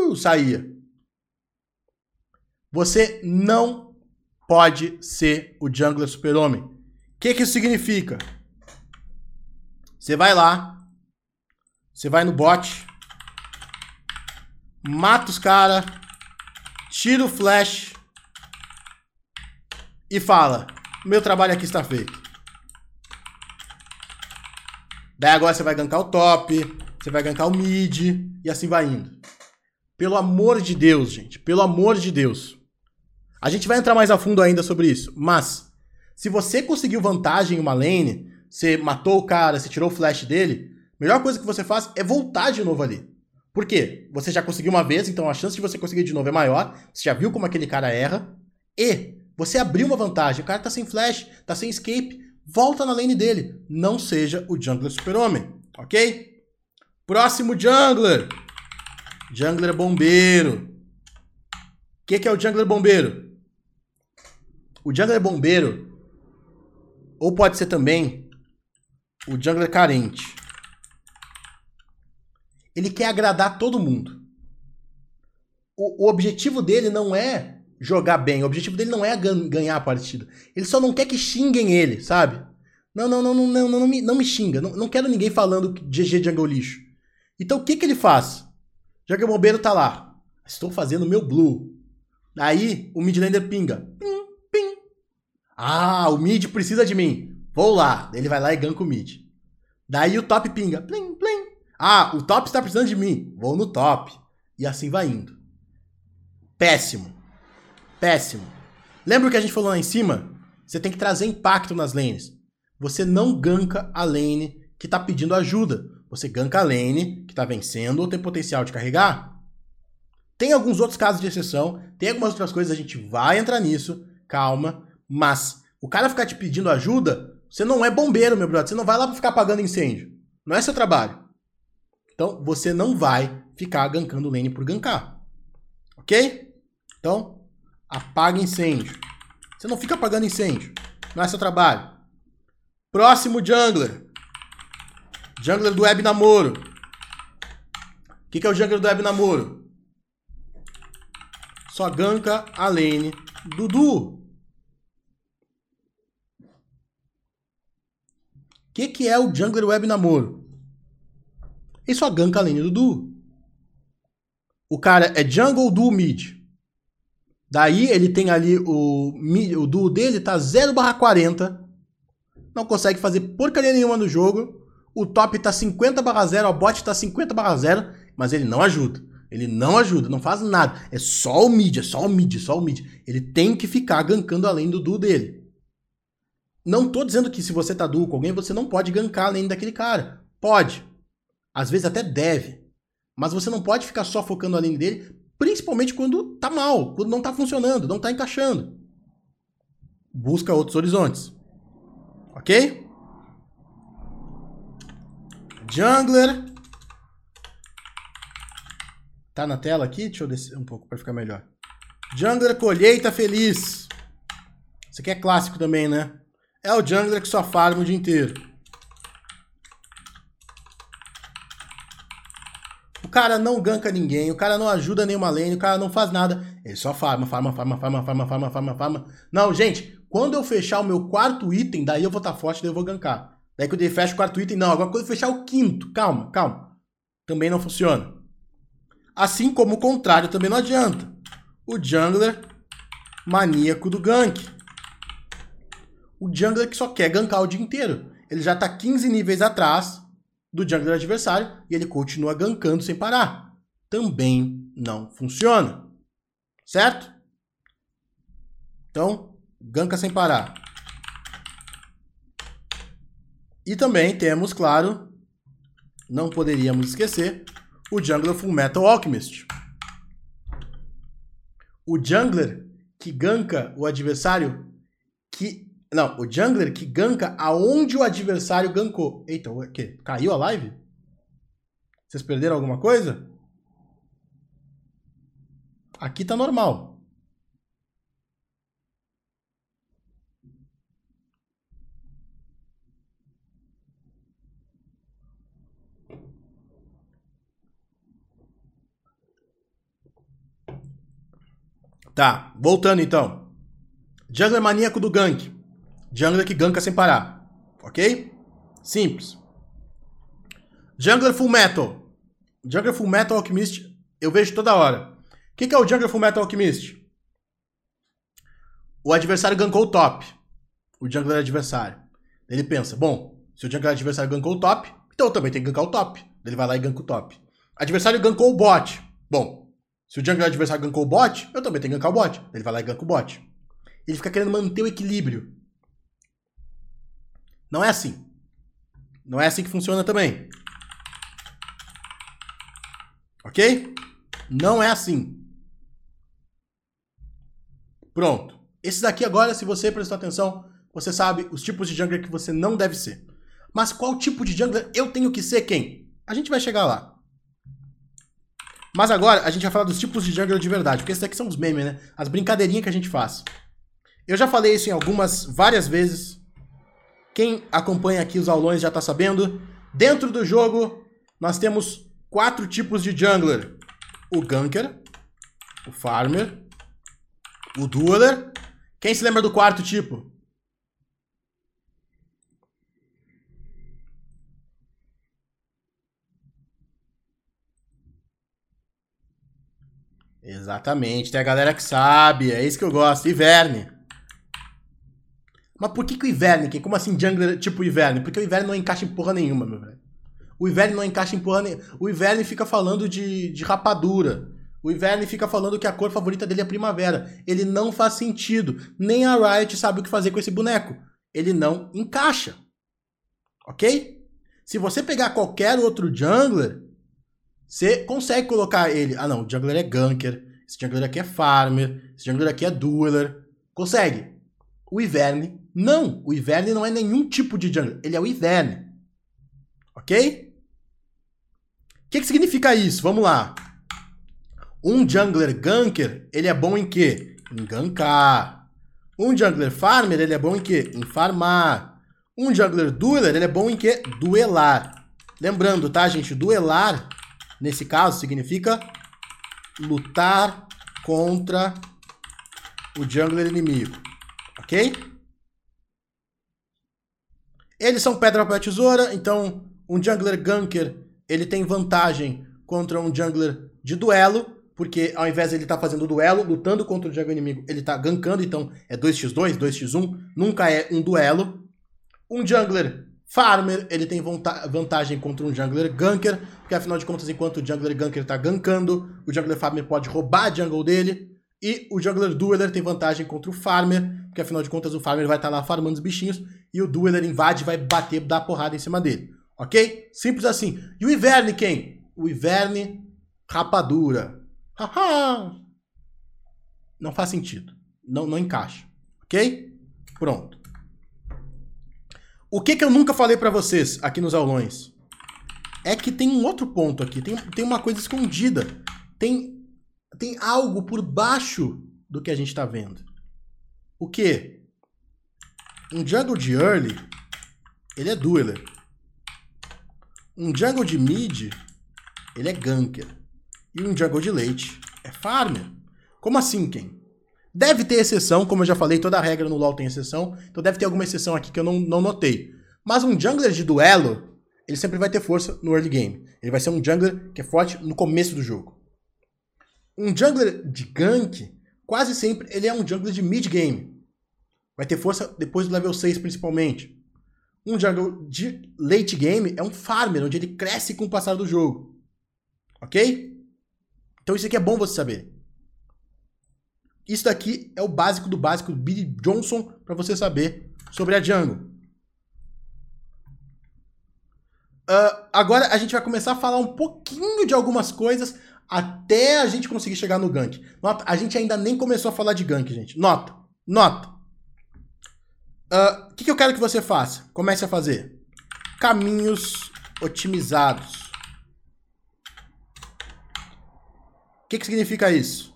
uh, saía. Você não pode ser o jungler super-homem. O que, que isso significa? Você vai lá, você vai no bot, mata os caras, tira o flash e fala: Meu trabalho aqui está feito. Daí agora você vai gankar o top, você vai gankar o mid e assim vai indo. Pelo amor de Deus, gente, pelo amor de Deus. A gente vai entrar mais a fundo ainda sobre isso, mas se você conseguiu vantagem em uma lane, você matou o cara, você tirou o flash dele, a melhor coisa que você faz é voltar de novo ali. Por quê? Você já conseguiu uma vez, então a chance de você conseguir de novo é maior. Você já viu como aquele cara erra. E você abriu uma vantagem. O cara tá sem flash, tá sem escape. Volta na lane dele. Não seja o jungler super-homem, ok? Próximo jungler. Jungler bombeiro. O que, que é o jungler bombeiro? O jungler bombeiro, ou pode ser também o jungler carente. Ele quer agradar todo mundo. O, o objetivo dele não é jogar bem, o objetivo dele não é ganhar a partida. Ele só não quer que xinguem ele, sabe? Não, não, não, não, não, não, não, me, não me xinga. Não, não quero ninguém falando GG Jungle lixo. Então o que que ele faz? Já que o bombeiro tá lá. Estou fazendo meu blue. Aí o midlaner pinga. Pim. Ah, o mid precisa de mim. Vou lá. Ele vai lá e ganka o mid. Daí o top pinga. Plim, plim. Ah, o top está precisando de mim. Vou no top. E assim vai indo. Péssimo. Péssimo. Lembra o que a gente falou lá em cima? Você tem que trazer impacto nas lanes. Você não ganka a lane que está pedindo ajuda. Você ganka a lane que está vencendo ou tem potencial de carregar. Tem alguns outros casos de exceção, tem algumas outras coisas, a gente vai entrar nisso, calma. Mas o cara ficar te pedindo ajuda, você não é bombeiro, meu brother. Você não vai lá para ficar apagando incêndio. Não é seu trabalho. Então, você não vai ficar gankando lane por gankar. Ok? Então, apaga incêndio. Você não fica apagando incêndio. Não é seu trabalho. Próximo jungler. Jungler do Web Namoro. O que, que é o jungler do Web Namoro? Só ganka a lane Dudu. O que, que é o jungler Web Namoro? Ele só ganka lane Dudu. O cara é jungle do mid. Daí ele tem ali o, o duo dele tá 0 40. Não consegue fazer porcaria nenhuma no jogo. O top tá 50 0, a bot tá 50 0, mas ele não ajuda. Ele não ajuda, não faz nada. É só o mid, é só o mid, só o mid. Ele tem que ficar gankando além do duo dele. Não tô dizendo que se você tá duo com alguém, você não pode gankar além daquele cara. Pode. Às vezes até deve. Mas você não pode ficar só focando além dele, principalmente quando tá mal, quando não tá funcionando, não tá encaixando. Busca outros horizontes. Ok? Jungler. Tá na tela aqui? Deixa eu descer um pouco para ficar melhor. Jungler colheita feliz. Isso aqui é clássico também, né? É o jungler que só farma o dia inteiro. O cara não ganka ninguém, o cara não ajuda nenhuma lane, o cara não faz nada. Ele só farma, farma, farma, farma, farma, farma, farma, farma. Não, gente, quando eu fechar o meu quarto item, daí eu vou estar tá forte, daí eu vou gankar. Daí quando ele fecha o quarto item, não. Agora quando ele fechar o quinto, calma, calma. Também não funciona. Assim como o contrário também não adianta. O jungler maníaco do gank. O jungler que só quer gankar o dia inteiro. Ele já está 15 níveis atrás do jungler adversário e ele continua gankando sem parar. Também não funciona. Certo? Então, ganka sem parar. E também temos, claro, não poderíamos esquecer, o Jungler Full Metal Alchemist. O Jungler que ganka o adversário que... Não, o Jungler que ganka aonde o adversário gankou. Eita, o quê? Caiu a live? Vocês perderam alguma coisa? Aqui tá normal. Tá, voltando então. Jungler maníaco do gank. Jungler que ganka sem parar. Ok? Simples. Jungler Full Metal. Jungler Full Metal Alchemist eu vejo toda hora. O que, que é o Jungler Full Metal Alchemist? O adversário gankou o top. O jungler adversário. Ele pensa, bom, se o jungler adversário gankou o top, então eu também tenho que gankar o top. Ele vai lá e ganka o top. Adversário gankou o bot. Bom, se o jungler adversário gankou o bot, eu também tenho que gankar o bot. Ele vai lá e ganka o bot. Ele fica querendo manter o equilíbrio. Não é assim. Não é assim que funciona também. Ok? Não é assim. Pronto. Esses daqui agora, se você prestar atenção, você sabe os tipos de jungler que você não deve ser. Mas qual tipo de jungler eu tenho que ser quem? A gente vai chegar lá. Mas agora a gente vai falar dos tipos de jungler de verdade, porque esses aqui são os memes, né? As brincadeirinhas que a gente faz. Eu já falei isso em algumas, várias vezes. Quem acompanha aqui os aulões já tá sabendo. Dentro do jogo, nós temos quatro tipos de jungler. O ganker, o farmer, o dueler. Quem se lembra do quarto tipo? Exatamente, tem a galera que sabe, é isso que eu gosto. Iverne. Mas por que, que o Iverne? Como assim jungler tipo Iverne? Porque o Iverne não encaixa em porra nenhuma, meu velho. O Iverne não encaixa em porra nenhuma. O Iverne fica falando de, de rapadura. O Iverne fica falando que a cor favorita dele é primavera. Ele não faz sentido. Nem a Riot sabe o que fazer com esse boneco. Ele não encaixa. Ok? Se você pegar qualquer outro jungler, você consegue colocar ele. Ah, não, o jungler é ganker. Esse jungler aqui é farmer. Esse jungler aqui é dueler. Consegue. O Iverne, não. O Iverne não é nenhum tipo de jungler. Ele é o Iverne. Ok? O que, que significa isso? Vamos lá. Um jungler ganker, ele é bom em quê? Em gankar. Um jungler farmer, ele é bom em quê? Em farmar. Um jungler dueler, ele é bom em quê? Duelar. Lembrando, tá, gente? Duelar Nesse caso, significa lutar contra o jungler inimigo. Ok? Eles são pedra, papel, tesoura, então um jungler ganker ele tem vantagem contra um jungler de duelo, porque ao invés de ele estar tá fazendo duelo, lutando contra o jungler inimigo, ele está gankando, então é 2x2, 2x1, nunca é um duelo. Um jungler Farmer, ele tem vantagem contra um Jungler Ganker, porque afinal de contas, enquanto o Jungler Ganker está gankando, o Jungler Farmer pode roubar a jungle dele, e o Jungler Dueler tem vantagem contra o Farmer, porque afinal de contas o Farmer vai estar tá lá farmando os bichinhos, e o Dueler invade vai bater, dar porrada em cima dele. Ok? Simples assim. E o Iverne quem? O Iverne Rapadura. Haha! Não faz sentido. Não, não encaixa. Ok? Pronto. O que, que eu nunca falei para vocês aqui nos aulões? É que tem um outro ponto aqui, tem, tem uma coisa escondida. Tem, tem algo por baixo do que a gente tá vendo. O que? Um jungle de early, ele é dueler. Um jungle de mid, ele é ganker. E um jungle de late é farmer. Como assim, Ken? Deve ter exceção, como eu já falei, toda regra no LoL tem exceção, então deve ter alguma exceção aqui que eu não, não notei. Mas um jungler de duelo, ele sempre vai ter força no early game. Ele vai ser um jungler que é forte no começo do jogo. Um jungler de gank, quase sempre ele é um jungler de mid game. Vai ter força depois do level 6 principalmente. Um jungler de late game é um farmer, onde ele cresce com o passar do jogo. Ok? Então isso aqui é bom você saber. Isso daqui é o básico do básico do Billy Johnson para você saber sobre a Django. Uh, agora a gente vai começar a falar um pouquinho de algumas coisas até a gente conseguir chegar no gank. Nota, a gente ainda nem começou a falar de gank, gente. Nota, nota. O uh, que, que eu quero que você faça? Comece a fazer. Caminhos otimizados. O que, que significa isso?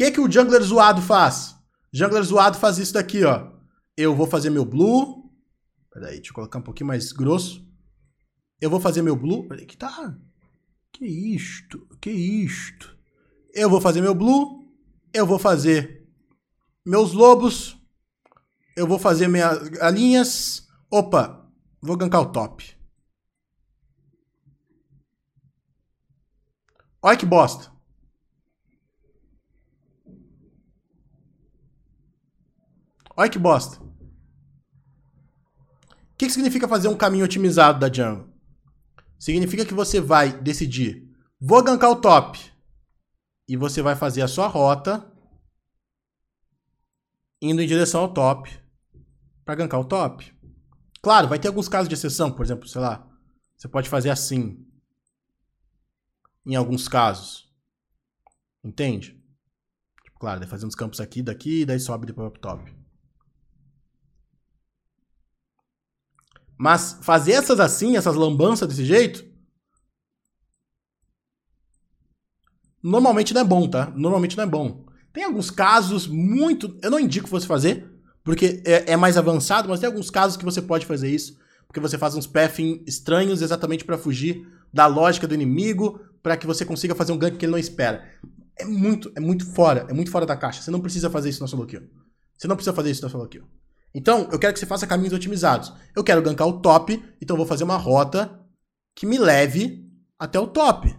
que, que o jungler zoado faz? Jungler zoado faz isso daqui, ó. Eu vou fazer meu blue. Peraí, deixa eu colocar um pouquinho mais grosso. Eu vou fazer meu blue. Peraí, que tá. Que isto? Que isto? Eu vou fazer meu blue. Eu vou fazer meus lobos. Eu vou fazer minhas galinhas. Opa, vou gankar o top. Olha que bosta. Olha que bosta. O que, que significa fazer um caminho otimizado da jungle? Significa que você vai decidir, vou gankar o top. E você vai fazer a sua rota indo em direção ao top para gankar o top. Claro, vai ter alguns casos de exceção, por exemplo, sei lá, você pode fazer assim. Em alguns casos. Entende? Tipo, claro, vai fazer uns campos aqui, daqui, daí sobe depois pro top. Mas fazer essas assim, essas lambanças desse jeito, Normalmente não é bom, tá? Normalmente não é bom. Tem alguns casos muito. Eu não indico você fazer, porque é, é mais avançado, mas tem alguns casos que você pode fazer isso, porque você faz uns pathing estranhos exatamente para fugir da lógica do inimigo, para que você consiga fazer um gank que ele não espera. É muito, é muito fora, é muito fora da caixa. Você não precisa fazer isso na solo kill. Você não precisa fazer isso na solo kill. Então, eu quero que você faça caminhos otimizados. Eu quero gankar o top, então vou fazer uma rota que me leve até o top.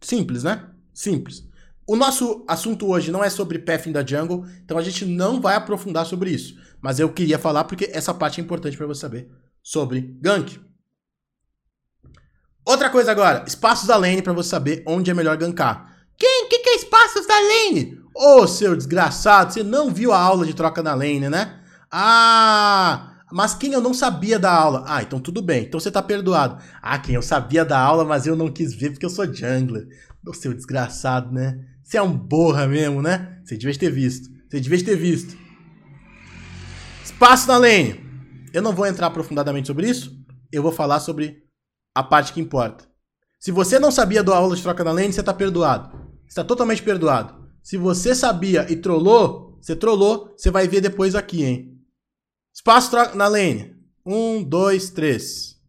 Simples, né? Simples. O nosso assunto hoje não é sobre pathing da jungle, então a gente não vai aprofundar sobre isso. Mas eu queria falar porque essa parte é importante para você saber sobre gank. Outra coisa agora, espaços da lane para você saber onde é melhor gankar. Quem? que, que é espaços da lane? Ô, oh, seu desgraçado, você não viu a aula de troca na lane, né? Ah, mas quem eu não sabia da aula? Ah, então tudo bem, então você tá perdoado. Ah, quem eu sabia da aula, mas eu não quis ver porque eu sou jungler. Ô, seu desgraçado, né? Você é um borra mesmo, né? Você devia ter visto. Você devia ter visto. Espaço na lane. Eu não vou entrar aprofundadamente sobre isso. Eu vou falar sobre a parte que importa. Se você não sabia da aula de troca na lane, você tá perdoado. Está totalmente perdoado. Se você sabia e trollou, você trollou, você vai ver depois aqui, hein? Espaço na lane. Um, dois, três.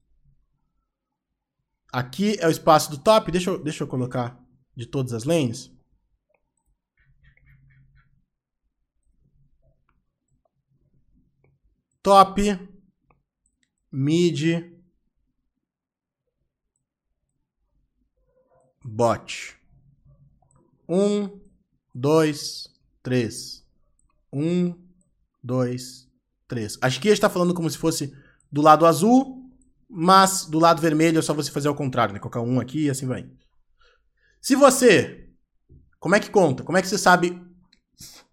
Aqui é o espaço do top. Deixa eu, deixa eu colocar de todas as lanes. Top, mid, bot. Um, dois, três. Um, dois, três. Acho que está falando como se fosse do lado azul, mas do lado vermelho é só você fazer ao contrário, né? Colocar um aqui e assim vai. Se você. Como é que conta? Como é que você sabe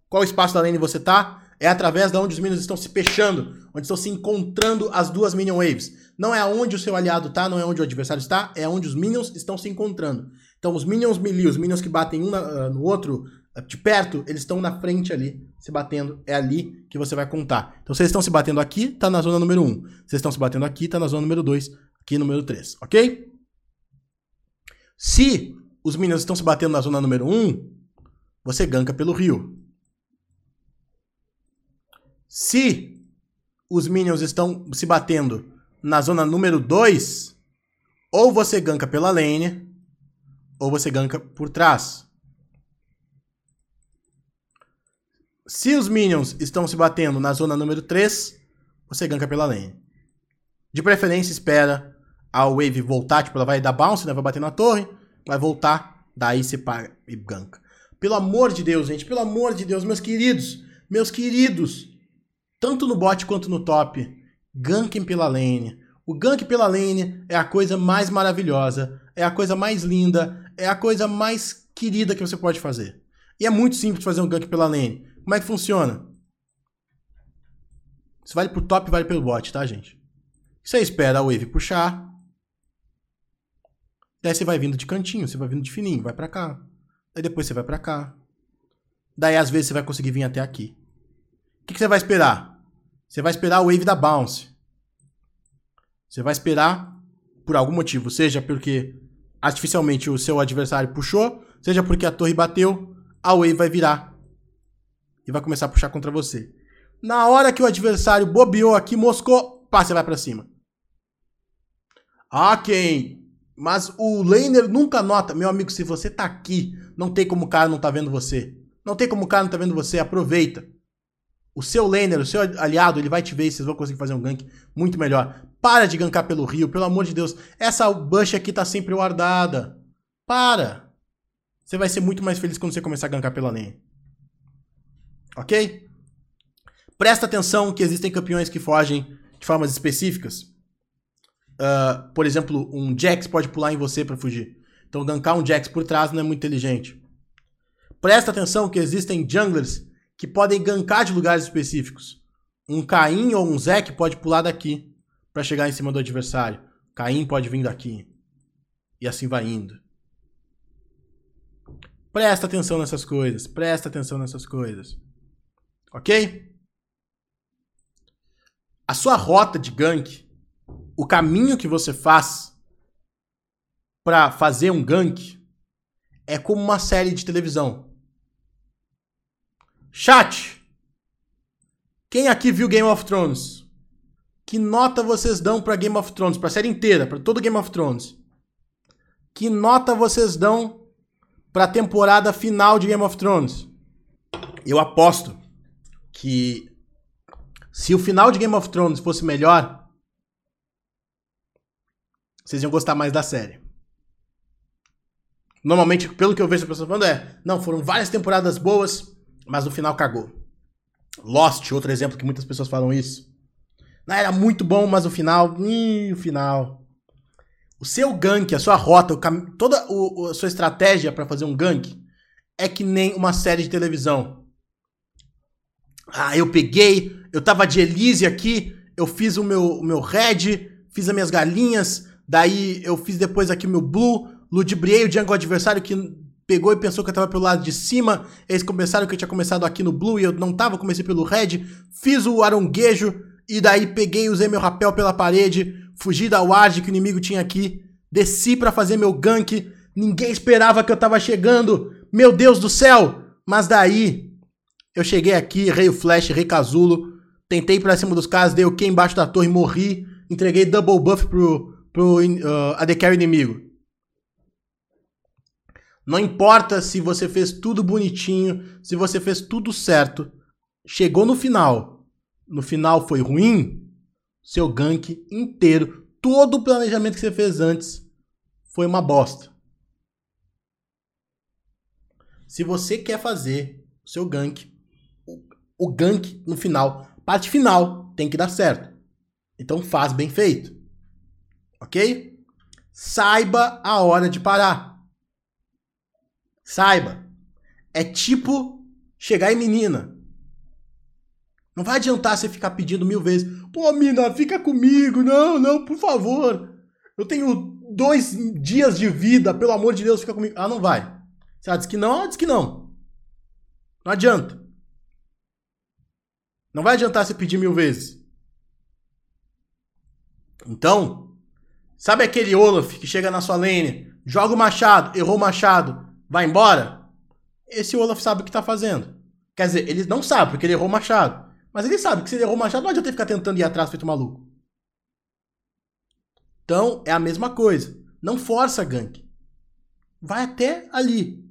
qual espaço da lane você tá? É através de onde os minions estão se fechando, onde estão se encontrando as duas minion waves. Não é onde o seu aliado tá, não é onde o adversário está, é onde os minions estão se encontrando. Então, os minions melee, os minions que batem um na, uh, no outro, uh, de perto, eles estão na frente ali, se batendo. É ali que você vai contar. Então, eles estão se batendo aqui, tá na zona número 1. Um. Eles estão se batendo aqui, tá na zona número 2. Aqui, número 3. Ok? Se os minions estão se batendo na zona número 1, um, você ganka pelo rio. Se os minions estão se batendo na zona número 2, ou você ganka pela lane, ou você ganka por trás. Se os minions estão se batendo na zona número 3, você ganka pela lane. De preferência, espera a wave voltar, tipo, ela vai dar bounce, né? Vai bater na torre, vai voltar, daí você paga e ganka. Pelo amor de Deus, gente, pelo amor de Deus, meus queridos, meus queridos, tanto no bot quanto no top, gankem pela lane. O gank pela lane é a coisa mais maravilhosa, é a coisa mais linda, é a coisa mais querida que você pode fazer. E é muito simples fazer um gank pela lane. Como é que funciona? Isso vale pro top vale pelo bot, tá, gente? Você espera a wave puxar. Daí você vai vindo de cantinho, você vai vindo de fininho, vai para cá. Daí depois você vai para cá. Daí às vezes você vai conseguir vir até aqui. O que, que você vai esperar? Você vai esperar a wave da bounce. Você vai esperar por algum motivo, seja porque artificialmente o seu adversário puxou, seja porque a torre bateu, a wave vai virar e vai começar a puxar contra você. Na hora que o adversário bobeou aqui, moscou, pá, você vai para cima. Ah, quem? Mas o laner nunca nota, meu amigo, se você tá aqui, não tem como o cara não tá vendo você. Não tem como o cara não tá vendo você, aproveita. O seu laner, o seu aliado, ele vai te ver e vocês vão conseguir fazer um gank muito melhor. Para de gankar pelo rio, pelo amor de Deus. Essa bush aqui tá sempre guardada. Para. Você vai ser muito mais feliz quando você começar a gankar pela lane. Ok? Presta atenção que existem campeões que fogem de formas específicas. Uh, por exemplo, um Jax pode pular em você para fugir. Então gankar um Jax por trás não é muito inteligente. Presta atenção que existem junglers que podem gankar de lugares específicos. Um Caim ou um Zek pode pular daqui para chegar em cima do adversário. Caim pode vir daqui. E assim vai indo. Presta atenção nessas coisas. Presta atenção nessas coisas. Ok? A sua rota de gank, o caminho que você faz, para fazer um gank é como uma série de televisão. Chat. Quem aqui viu Game of Thrones? Que nota vocês dão para Game of Thrones, para série inteira, para todo Game of Thrones? Que nota vocês dão para a temporada final de Game of Thrones? Eu aposto que se o final de Game of Thrones fosse melhor, vocês iam gostar mais da série. Normalmente, pelo que eu vejo as pessoas falando, é: não, foram várias temporadas boas, mas no final cagou. Lost, outro exemplo que muitas pessoas falam isso. Não, era muito bom, mas o final. Ih, o final. O seu gank, a sua rota, cam... toda o, a sua estratégia para fazer um gank é que nem uma série de televisão. Ah, eu peguei, eu tava de Elise aqui, eu fiz o meu, o meu red, fiz as minhas galinhas, daí eu fiz depois aqui o meu blue, ludibriei o jungle adversário que pegou e pensou que eu tava pelo lado de cima, eles começaram que eu tinha começado aqui no blue e eu não tava, comecei pelo red, fiz o aronguejo e daí peguei, usei meu rapel pela parede, fugi da ward que o inimigo tinha aqui, desci para fazer meu gank, ninguém esperava que eu tava chegando, meu Deus do céu! Mas daí eu cheguei aqui, errei o flash, errei casulo, tentei ir pra cima dos caras, dei o Q embaixo da torre, morri, entreguei double buff pro, pro uh, AD Carry inimigo. Não importa se você fez tudo bonitinho, se você fez tudo certo, chegou no final, no final foi ruim, seu gank inteiro, todo o planejamento que você fez antes foi uma bosta. Se você quer fazer o seu gank, o gank no final, parte final, tem que dar certo. Então faz bem feito. Ok? Saiba a hora de parar. Saiba. É tipo chegar em menina. Não vai adiantar você ficar pedindo mil vezes. Pô, mina, fica comigo. Não, não, por favor. Eu tenho dois dias de vida. Pelo amor de Deus, fica comigo. Ah, não vai. Se ela diz que não, ela diz que não. Não adianta. Não vai adiantar você pedir mil vezes. Então, sabe aquele Olaf que chega na sua lane, joga o machado, errou o machado, vai embora, esse Olaf sabe o que tá fazendo. Quer dizer, ele não sabe, porque ele errou o machado. Mas ele sabe que se ele errou o machado, não adianta ele ficar tentando ir atrás feito maluco. Então, é a mesma coisa. Não força gank. Vai até ali.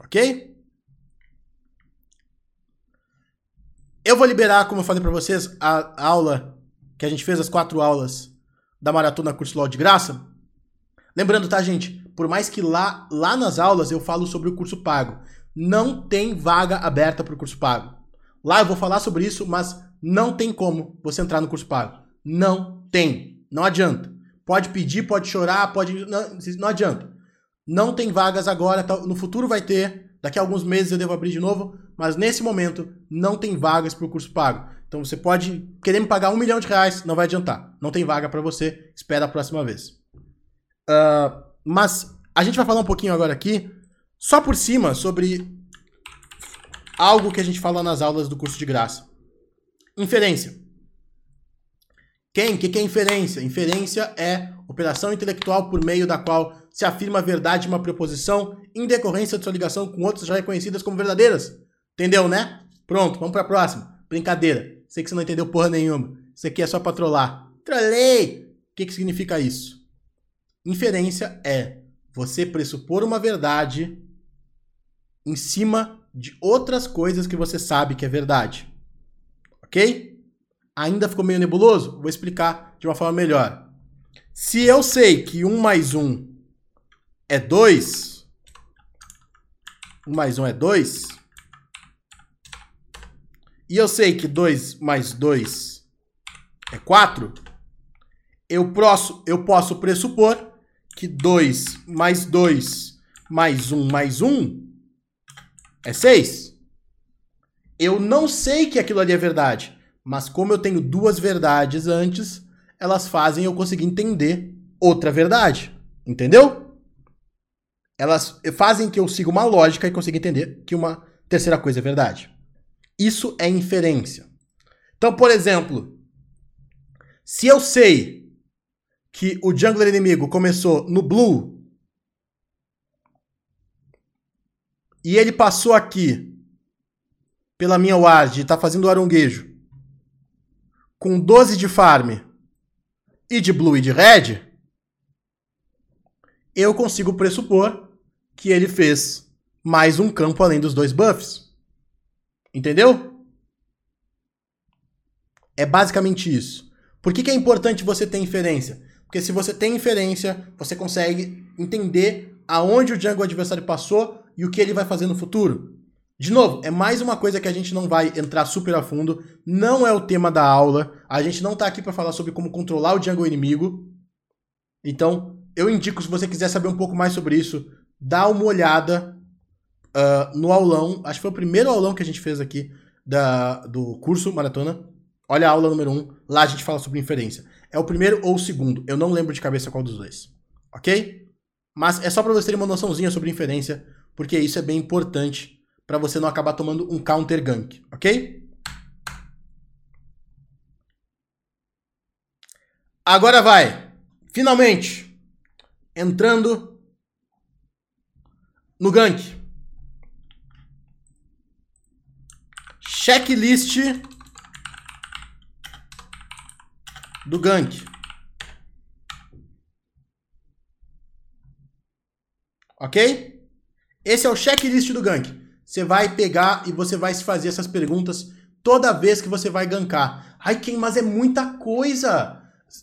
Ok? Eu vou liberar, como eu falei para vocês, a aula que a gente fez, as quatro aulas da Maratona Curso LOL de graça. Lembrando, tá, gente? Por mais que lá, lá nas aulas eu falo sobre o curso pago, não tem vaga aberta para o curso pago. Lá eu vou falar sobre isso, mas não tem como você entrar no curso pago. Não tem. Não adianta. Pode pedir, pode chorar, pode. Não, não adianta. Não tem vagas agora. No futuro vai ter. Daqui a alguns meses eu devo abrir de novo. Mas nesse momento não tem vagas para o curso pago. Então você pode querer me pagar um milhão de reais, não vai adiantar. Não tem vaga para você, espera a próxima vez. Uh, mas a gente vai falar um pouquinho agora aqui, só por cima, sobre algo que a gente fala nas aulas do curso de graça. Inferência. Quem? O que, que é inferência? Inferência é operação intelectual por meio da qual se afirma a verdade de uma proposição em decorrência de sua ligação com outras já reconhecidas como verdadeiras. Entendeu, né? Pronto, vamos para a próxima. Brincadeira. Sei que você não entendeu porra nenhuma. Isso aqui é só pra trollar. Trolei! O que, que significa isso? Inferência é você pressupor uma verdade em cima de outras coisas que você sabe que é verdade. Ok? Ainda ficou meio nebuloso? Vou explicar de uma forma melhor. Se eu sei que 1 mais 1 é 2, 1 mais 1 é 2, e eu sei que 2 mais 2 é 4, eu posso, eu posso pressupor que 2 mais 2 mais 1 mais 1 é 6. Eu não sei que aquilo ali é verdade, mas como eu tenho duas verdades antes, elas fazem eu conseguir entender outra verdade. Entendeu? Elas fazem que eu siga uma lógica e consiga entender que uma terceira coisa é verdade. Isso é inferência. Então, por exemplo, Se eu sei que o jungler inimigo começou no blue e ele passou aqui pela minha ward e tá fazendo aronguejo com 12 de farm e de blue e de red, eu consigo pressupor que ele fez mais um campo além dos dois buffs. Entendeu? É basicamente isso. Por que, que é importante você ter inferência? Porque se você tem inferência, você consegue entender aonde o jungle adversário passou e o que ele vai fazer no futuro. De novo, é mais uma coisa que a gente não vai entrar super a fundo, não é o tema da aula, a gente não tá aqui para falar sobre como controlar o jungle inimigo. Então, eu indico, se você quiser saber um pouco mais sobre isso, dá uma olhada uh, no aulão, acho que foi o primeiro aulão que a gente fez aqui da, do curso Maratona. Olha a aula número 1, um, lá a gente fala sobre inferência. É o primeiro ou o segundo, eu não lembro de cabeça qual dos dois. Ok? Mas é só para vocês terem uma noçãozinha sobre inferência, porque isso é bem importante para você não acabar tomando um counter gank, ok? Agora vai, finalmente, entrando no gank. Checklist do gank. Ok? Esse é o checklist do gank. Você vai pegar e você vai se fazer essas perguntas toda vez que você vai gankar. Ai, quem, mas é muita coisa.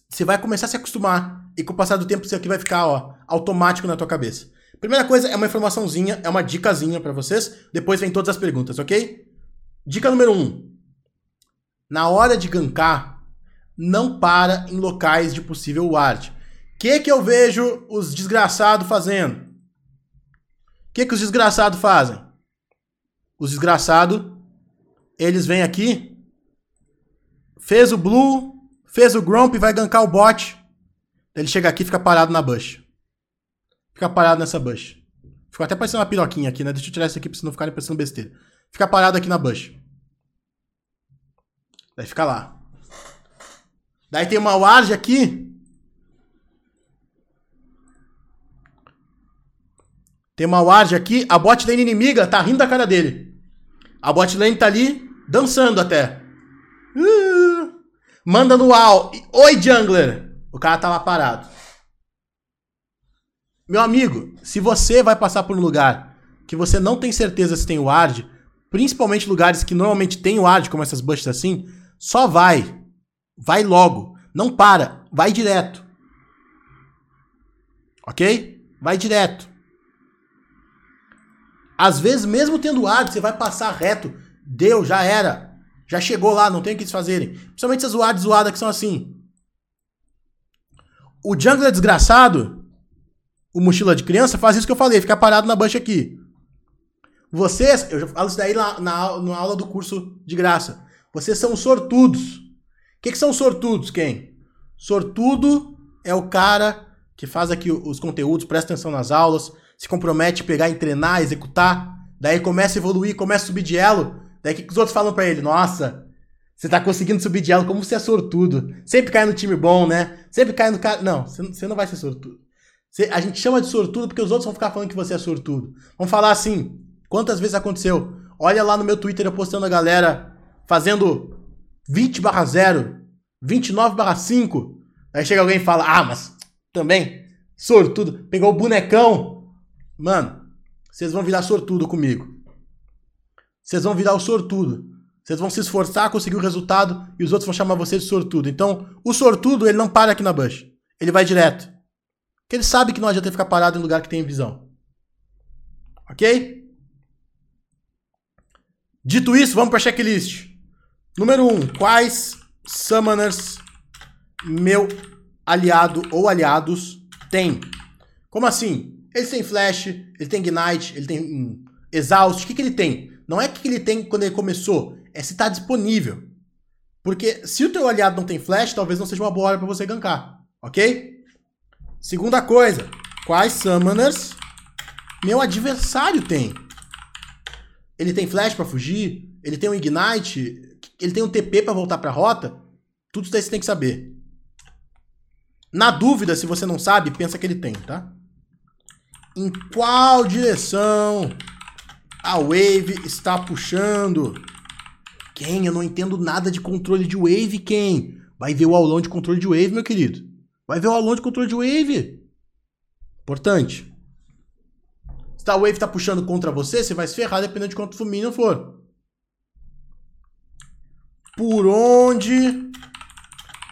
Você vai começar a se acostumar e com o passar do tempo isso aqui vai ficar, ó, automático na tua cabeça. Primeira coisa é uma informaçãozinha, é uma dicasinha para vocês. Depois vem todas as perguntas, ok? Dica número 1. Um. Na hora de gankar, não para em locais de possível ward. O que que eu vejo os desgraçados fazendo? O que que os desgraçados fazem? os desgraçados, eles vêm aqui, fez o blue, fez o grump, vai gankar o bot. Ele chega aqui e fica parado na bush. Fica parado nessa bush. Ficou até parecendo uma piroquinha aqui, né? Deixa eu tirar isso aqui pra vocês não ficarem parecendo besteira. Fica parado aqui na bush. Daí fica lá. Daí tem uma ward aqui. Tem uma ward aqui. A bot lane inimiga tá rindo da cara dele. A botlane tá ali dançando até. Uh, manda no wall. Oi, jungler. O cara tá lá parado. Meu amigo, se você vai passar por um lugar que você não tem certeza se tem ward, principalmente lugares que normalmente tem ward, como essas bushes assim, só vai. Vai logo. Não para. Vai direto. Ok? Vai direto. Às vezes, mesmo tendo ward, você vai passar reto. Deu, já era. Já chegou lá, não tem o que eles fazerem. Principalmente essas wards zoadas que são assim. O jungler desgraçado, o mochila de criança, faz isso que eu falei, ficar parado na bush aqui. Vocês, eu já falo isso daí na, na, na aula do curso de graça. Vocês são sortudos. O que, que são sortudos, quem? Sortudo é o cara que faz aqui os conteúdos, presta atenção nas aulas, se compromete a pegar treinar, executar, daí começa a evoluir, começa a subir de elo, daí que, que os outros falam para ele? Nossa, você tá conseguindo subir de elo, como você é sortudo. Sempre cai no time bom, né? Sempre cai no cara. Não, você não vai ser sortudo. Você, a gente chama de sortudo porque os outros vão ficar falando que você é sortudo. Vamos falar assim: quantas vezes aconteceu? Olha lá no meu Twitter eu postando a galera fazendo 20 barra 0, 29 barra 5. Aí chega alguém e fala: Ah, mas também, sortudo, pegou o bonecão, Mano, vocês vão virar sortudo comigo. Vocês vão virar o sortudo. Vocês vão se esforçar a conseguir o resultado e os outros vão chamar vocês de sortudo. Então, o sortudo, ele não para aqui na bush. Ele vai direto. Porque ele sabe que não adianta ficar parado em lugar que tem visão. Ok? Dito isso, vamos para checklist. Número 1. Um, quais summoners meu aliado ou aliados tem? Como assim? Ele tem Flash, ele tem Ignite, ele tem hum, Exaust. O que, que ele tem? Não é o que ele tem quando ele começou, é se está disponível. Porque se o teu aliado não tem Flash, talvez não seja uma boa hora para você gankar, ok? Segunda coisa, quais Summoners meu adversário tem? Ele tem Flash para fugir? Ele tem um Ignite? Ele tem um TP para voltar para a rota? Tudo isso daí você tem que saber. Na dúvida, se você não sabe, pensa que ele tem, tá? Em qual direção a Wave está puxando? Quem? Eu não entendo nada de controle de Wave, quem? Vai ver o aulão de controle de Wave, meu querido. Vai ver o aulão de controle de Wave. Importante. Se a Wave está puxando contra você, você vai se ferrar dependendo de quanto o Minion for. Por onde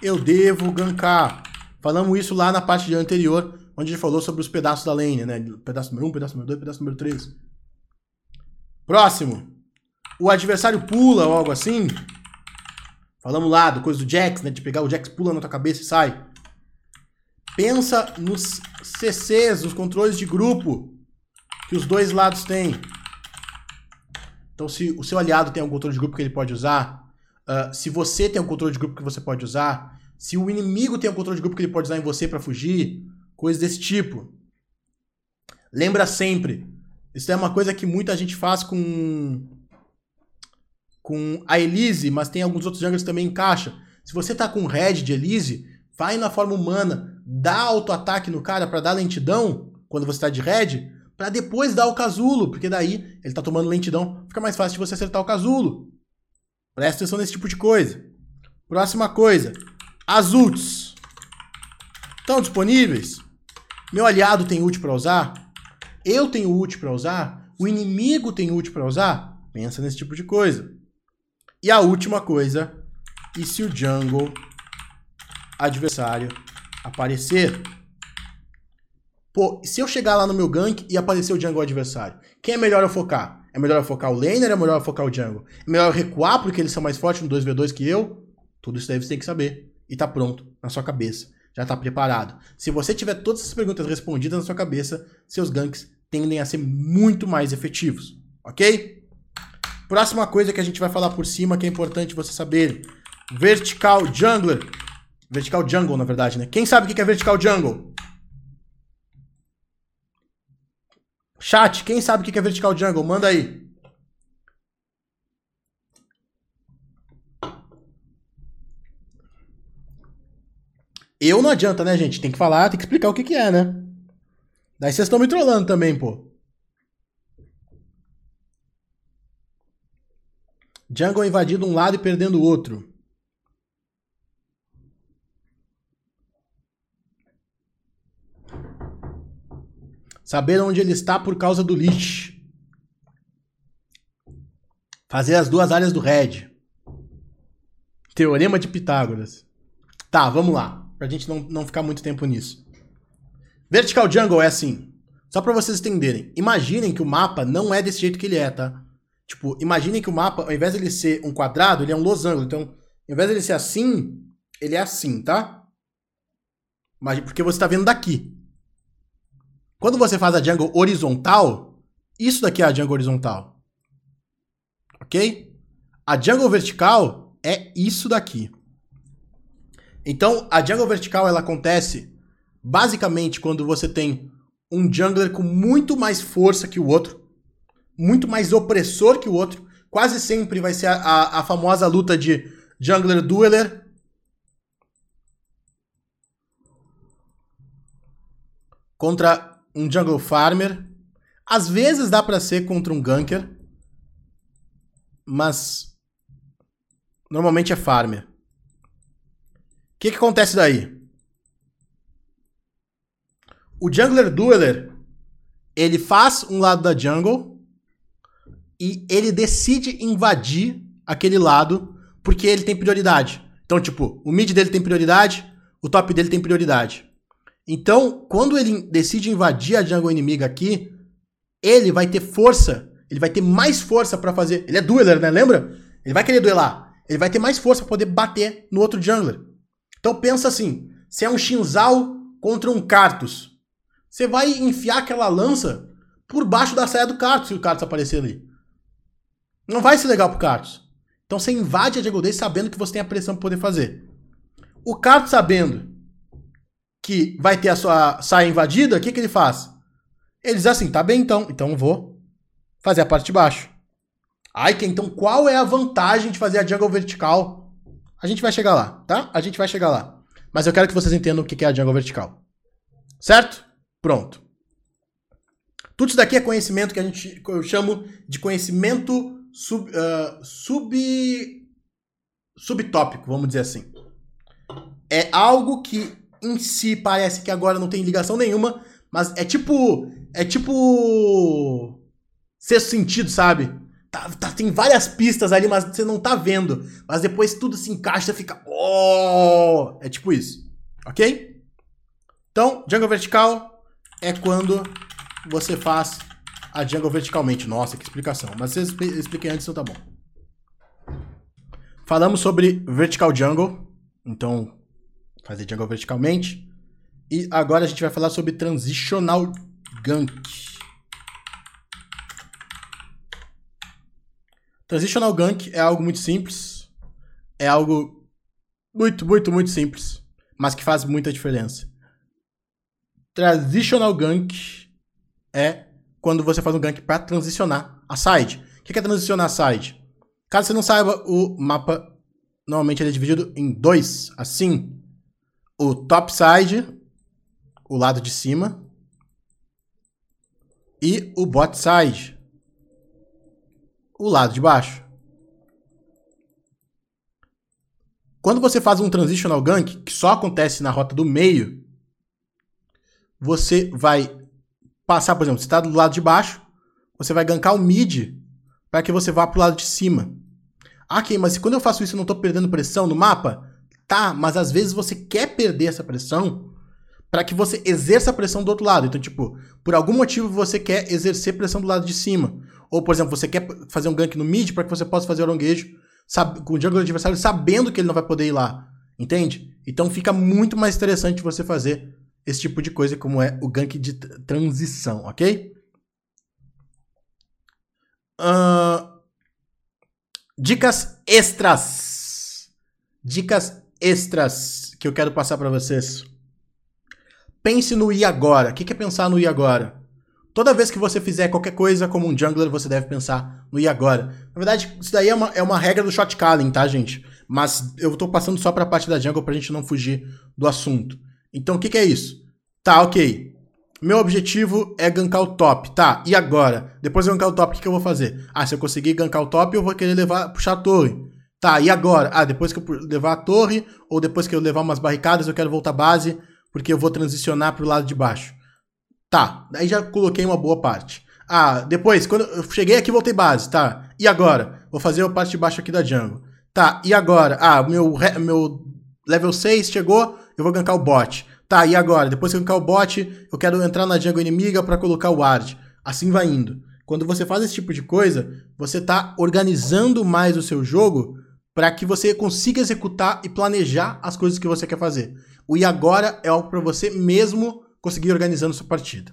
eu devo gankar? Falamos isso lá na parte anterior, onde a gente falou sobre os pedaços da lane, né? Pedaço número 1, pedaço número 2, pedaço número 3. Próximo. O adversário pula ou algo assim. Falamos lá do coisa do Jax, né? De pegar o Jax, pula na tua cabeça e sai. Pensa nos CCs, nos controles de grupo que os dois lados têm. Então, se o seu aliado tem um controle de grupo que ele pode usar, uh, se você tem um controle de grupo que você pode usar, se o inimigo tem um controle de grupo que ele pode usar em você para fugir, coisas desse tipo. Lembra sempre, isso é uma coisa que muita gente faz com com a Elise, mas tem alguns outros junglers também encaixa. Se você tá com red de Elise, vai na forma humana, dá auto-ataque no cara para dar lentidão quando você tá de red, para depois dar o casulo, porque daí ele tá tomando lentidão, fica mais fácil de você acertar o casulo. Presta atenção nesse tipo de coisa. Próxima coisa, as ults. Estão disponíveis? Meu aliado tem ult para usar? Eu tenho ult para usar? O inimigo tem ult para usar? Pensa nesse tipo de coisa. E a última coisa, e se o jungle adversário aparecer? Pô, se eu chegar lá no meu gank e aparecer o jungle adversário, quem é melhor eu focar? É melhor eu focar o laner é melhor eu focar o jungle? É melhor eu recuar porque eles são mais fortes no 2v2 que eu? Tudo isso daí você tem que saber. E tá pronto, na sua cabeça. Já tá preparado. Se você tiver todas essas perguntas respondidas na sua cabeça, seus ganks tendem a ser muito mais efetivos. Ok? Próxima coisa que a gente vai falar por cima, que é importante você saber. Vertical Jungler. Vertical Jungle, na verdade, né? Quem sabe o que é Vertical Jungle? Chat, quem sabe o que é Vertical Jungle? Manda aí. Eu não adianta, né, gente? Tem que falar, tem que explicar o que, que é, né? Daí vocês estão me trollando também, pô. Jungle invadindo um lado e perdendo o outro. Saber onde ele está por causa do Lich. Fazer as duas áreas do Red. Teorema de Pitágoras. Tá, vamos lá. Pra gente não, não ficar muito tempo nisso. Vertical Jungle é assim. Só para vocês entenderem. Imaginem que o mapa não é desse jeito que ele é, tá? Tipo, imaginem que o mapa, ao invés de ele ser um quadrado, ele é um losango. Então, ao invés de ele ser assim, ele é assim, tá? Porque você tá vendo daqui. Quando você faz a jungle horizontal, isso daqui é a jungle horizontal. Ok? A jungle vertical é isso daqui. Então, a jungle vertical ela acontece basicamente quando você tem um jungler com muito mais força que o outro, muito mais opressor que o outro. Quase sempre vai ser a, a, a famosa luta de jungler dueler. Contra um jungle farmer. Às vezes dá para ser contra um ganker, mas normalmente é farmer. O que, que acontece daí? O jungler dueler ele faz um lado da jungle e ele decide invadir aquele lado porque ele tem prioridade. Então, tipo, o mid dele tem prioridade, o top dele tem prioridade. Então, quando ele decide invadir a jungle inimiga aqui, ele vai ter força, ele vai ter mais força para fazer. Ele é dueler, né? Lembra? Ele vai querer duelar. Ele vai ter mais força para poder bater no outro jungler. Então pensa assim, se é um Shinzal contra um Karthus, você vai enfiar aquela lança por baixo da saia do Karthus se o Karthus aparecer ali. Não vai ser legal pro Karthus. Então você invade a jungle dele sabendo que você tem a pressão para poder fazer. O Karthus sabendo que vai ter a sua saia invadida, o que, que ele faz? Ele diz assim, tá bem então, então vou fazer a parte de baixo. Ai, que então qual é a vantagem de fazer a jungle vertical? A gente vai chegar lá, tá? A gente vai chegar lá. mas eu quero que vocês entendam o que é a jungle vertical. Certo? Pronto. Tudo isso daqui é conhecimento que a gente, eu chamo de conhecimento sub, uh, sub, subtópico, vamos dizer assim. É algo que em si parece que agora não tem ligação nenhuma, mas é tipo. É tipo. Sexto sentido, sabe? Tá, tá, tem várias pistas ali, mas você não tá vendo. Mas depois tudo se encaixa fica. Oh! É tipo isso. Ok? Então, jungle vertical é quando você faz a jungle verticalmente. Nossa, que explicação. Mas eu expliquei antes, então tá bom. Falamos sobre vertical jungle. Então, fazer jungle verticalmente. E agora a gente vai falar sobre transitional gank. Transitional gank é algo muito simples. É algo muito, muito, muito simples. Mas que faz muita diferença. Transitional gank é quando você faz um gank para transicionar a side. O que é transicionar a side? Caso você não saiba, o mapa normalmente é dividido em dois, assim. O top side, o lado de cima, e o bot side, o lado de baixo. Quando você faz um transitional gank, que só acontece na rota do meio, você vai passar, por exemplo, você está do lado de baixo, você vai gankar o mid para que você vá para o lado de cima. Ah, ok, mas quando eu faço isso eu não estou perdendo pressão no mapa? Tá, mas às vezes você quer perder essa pressão para que você exerça a pressão do outro lado. Então, tipo, por algum motivo você quer exercer pressão do lado de cima. Ou, por exemplo, você quer fazer um gank no mid para que você possa fazer o aronguejo sabe, com o jungle adversário sabendo que ele não vai poder ir lá. Entende? Então fica muito mais interessante você fazer esse tipo de coisa, como é o gank de transição, ok? Uh, dicas extras. Dicas extras que eu quero passar para vocês. Pense no e agora. O que é pensar no e agora? Toda vez que você fizer qualquer coisa como um jungler, você deve pensar no e agora. Na verdade, isso daí é uma, é uma regra do shot calling, tá, gente? Mas eu tô passando só pra parte da jungle pra gente não fugir do assunto. Então, o que, que é isso? Tá, ok. Meu objetivo é gankar o top. Tá, e agora? Depois de gankar o top, o que, que eu vou fazer? Ah, se eu conseguir gankar o top, eu vou querer levar, puxar a torre. Tá, e agora? Ah, depois que eu levar a torre, ou depois que eu levar umas barricadas, eu quero voltar à base, porque eu vou transicionar pro lado de baixo. Tá, daí já coloquei uma boa parte. Ah, depois, quando eu cheguei aqui, voltei base, tá. E agora? Vou fazer a parte de baixo aqui da jungle. Tá, e agora? Ah, meu, meu level 6 chegou, eu vou gankar o bot. Tá, e agora? Depois que eu gankar o bot, eu quero entrar na jungle inimiga para colocar o ward. Assim vai indo. Quando você faz esse tipo de coisa, você tá organizando mais o seu jogo para que você consiga executar e planejar as coisas que você quer fazer. O e agora é algo para você mesmo conseguir organizando sua partida.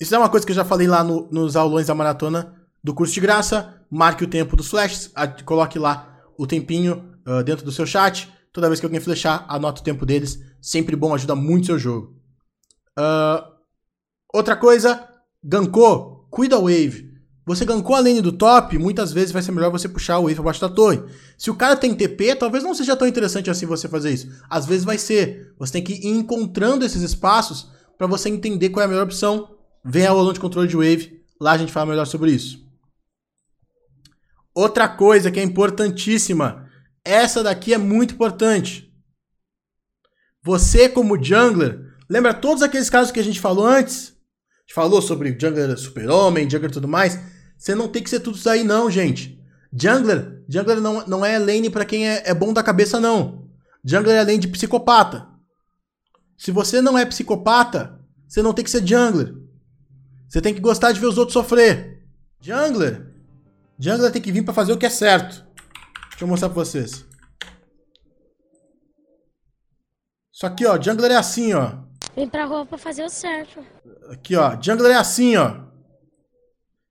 Isso é uma coisa que eu já falei lá no, nos aulões da maratona do curso de graça. Marque o tempo dos flashes, coloque lá o tempinho uh, dentro do seu chat. Toda vez que alguém flechar, anota o tempo deles. Sempre bom, ajuda muito o seu jogo. Uh, outra coisa, gankou, cuida a wave. Você gancou a lane do top, muitas vezes vai ser melhor você puxar o wave pra baixo da torre. Se o cara tem TP, talvez não seja tão interessante assim você fazer isso. Às vezes vai ser. Você tem que ir encontrando esses espaços para você entender qual é a melhor opção. Vem a aula de controle de wave, lá a gente fala melhor sobre isso. Outra coisa que é importantíssima, essa daqui é muito importante. Você como jungler, lembra todos aqueles casos que a gente falou antes? Gente falou sobre jungler super-homem, jungler tudo mais. Você não tem que ser tudo isso aí, não, gente. Jungler, jungler não, não é lane para quem é, é bom da cabeça, não. Jungler é lane de psicopata. Se você não é psicopata, você não tem que ser jungler. Você tem que gostar de ver os outros sofrer. Jungler, jungler tem que vir para fazer o que é certo. Deixa eu mostrar pra vocês. Isso aqui, ó, jungler é assim, ó. Vem pra rua pra fazer o certo. Aqui, ó, jungler é assim, ó.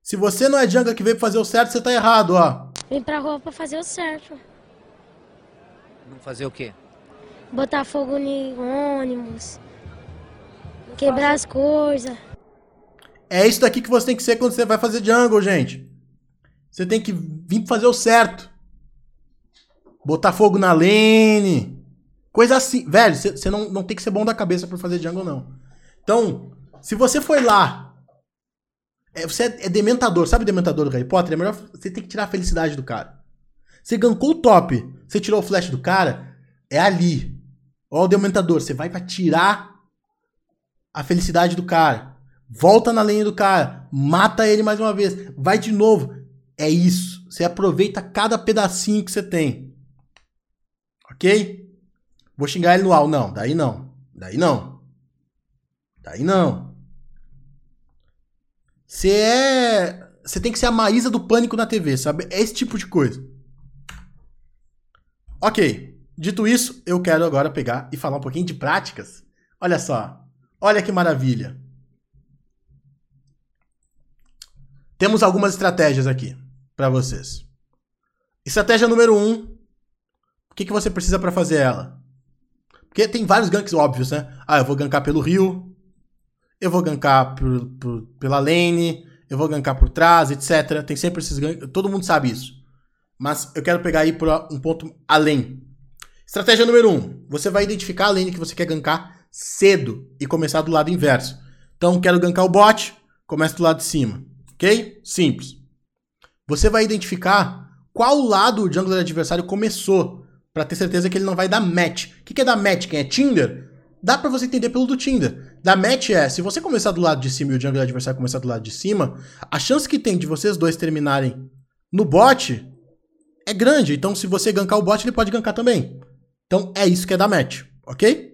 Se você não é jungler que veio pra fazer o certo, você tá errado, ó. Vem pra rua pra fazer o certo. Não fazer o quê? Botar fogo em ônibus. Quebrar as coisas. É isso daqui que você tem que ser quando você vai fazer jungle, gente. Você tem que vir fazer o certo. Botar fogo na lane. Coisa assim. Velho, você não, não tem que ser bom da cabeça pra fazer jungle, não. Então, se você foi lá. é, você é, é dementador, sabe dementador do Harry Potter? É melhor você ter que tirar a felicidade do cara. Você gankou o top, você tirou o flash do cara, é ali. Ó o dementador, você vai pra tirar a felicidade do cara. Volta na lenha do cara, mata ele mais uma vez, vai de novo. É isso. Você aproveita cada pedacinho que você tem. Ok? Vou xingar ele no al. Não, daí não. Daí não. Daí não. Você é. Você tem que ser a Maísa do pânico na TV, sabe? É esse tipo de coisa. Ok. Dito isso, eu quero agora pegar e falar um pouquinho de práticas. Olha só. Olha que maravilha. Temos algumas estratégias aqui para vocês. Estratégia número 1. Um, o que, que você precisa para fazer ela? Porque tem vários ganks óbvios, né? Ah, eu vou gankar pelo rio, eu vou gankar por, por, pela lane, eu vou gankar por trás, etc. Tem sempre esses ganks, todo mundo sabe isso. Mas eu quero pegar aí para um ponto além. Estratégia número 1. Um, você vai identificar a lane que você quer gankar cedo e começar do lado inverso. Então, quero gankar o bot, começa do lado de cima. Ok? Simples. Você vai identificar qual lado o jungler adversário começou para ter certeza que ele não vai dar match. O que é dar match? Quem é Tinder? Dá para você entender pelo do Tinder. Dar match é, se você começar do lado de cima e o jungler adversário começar do lado de cima, a chance que tem de vocês dois terminarem no bot é grande. Então, se você gankar o bot, ele pode gankar também. Então, é isso que é dar match, ok?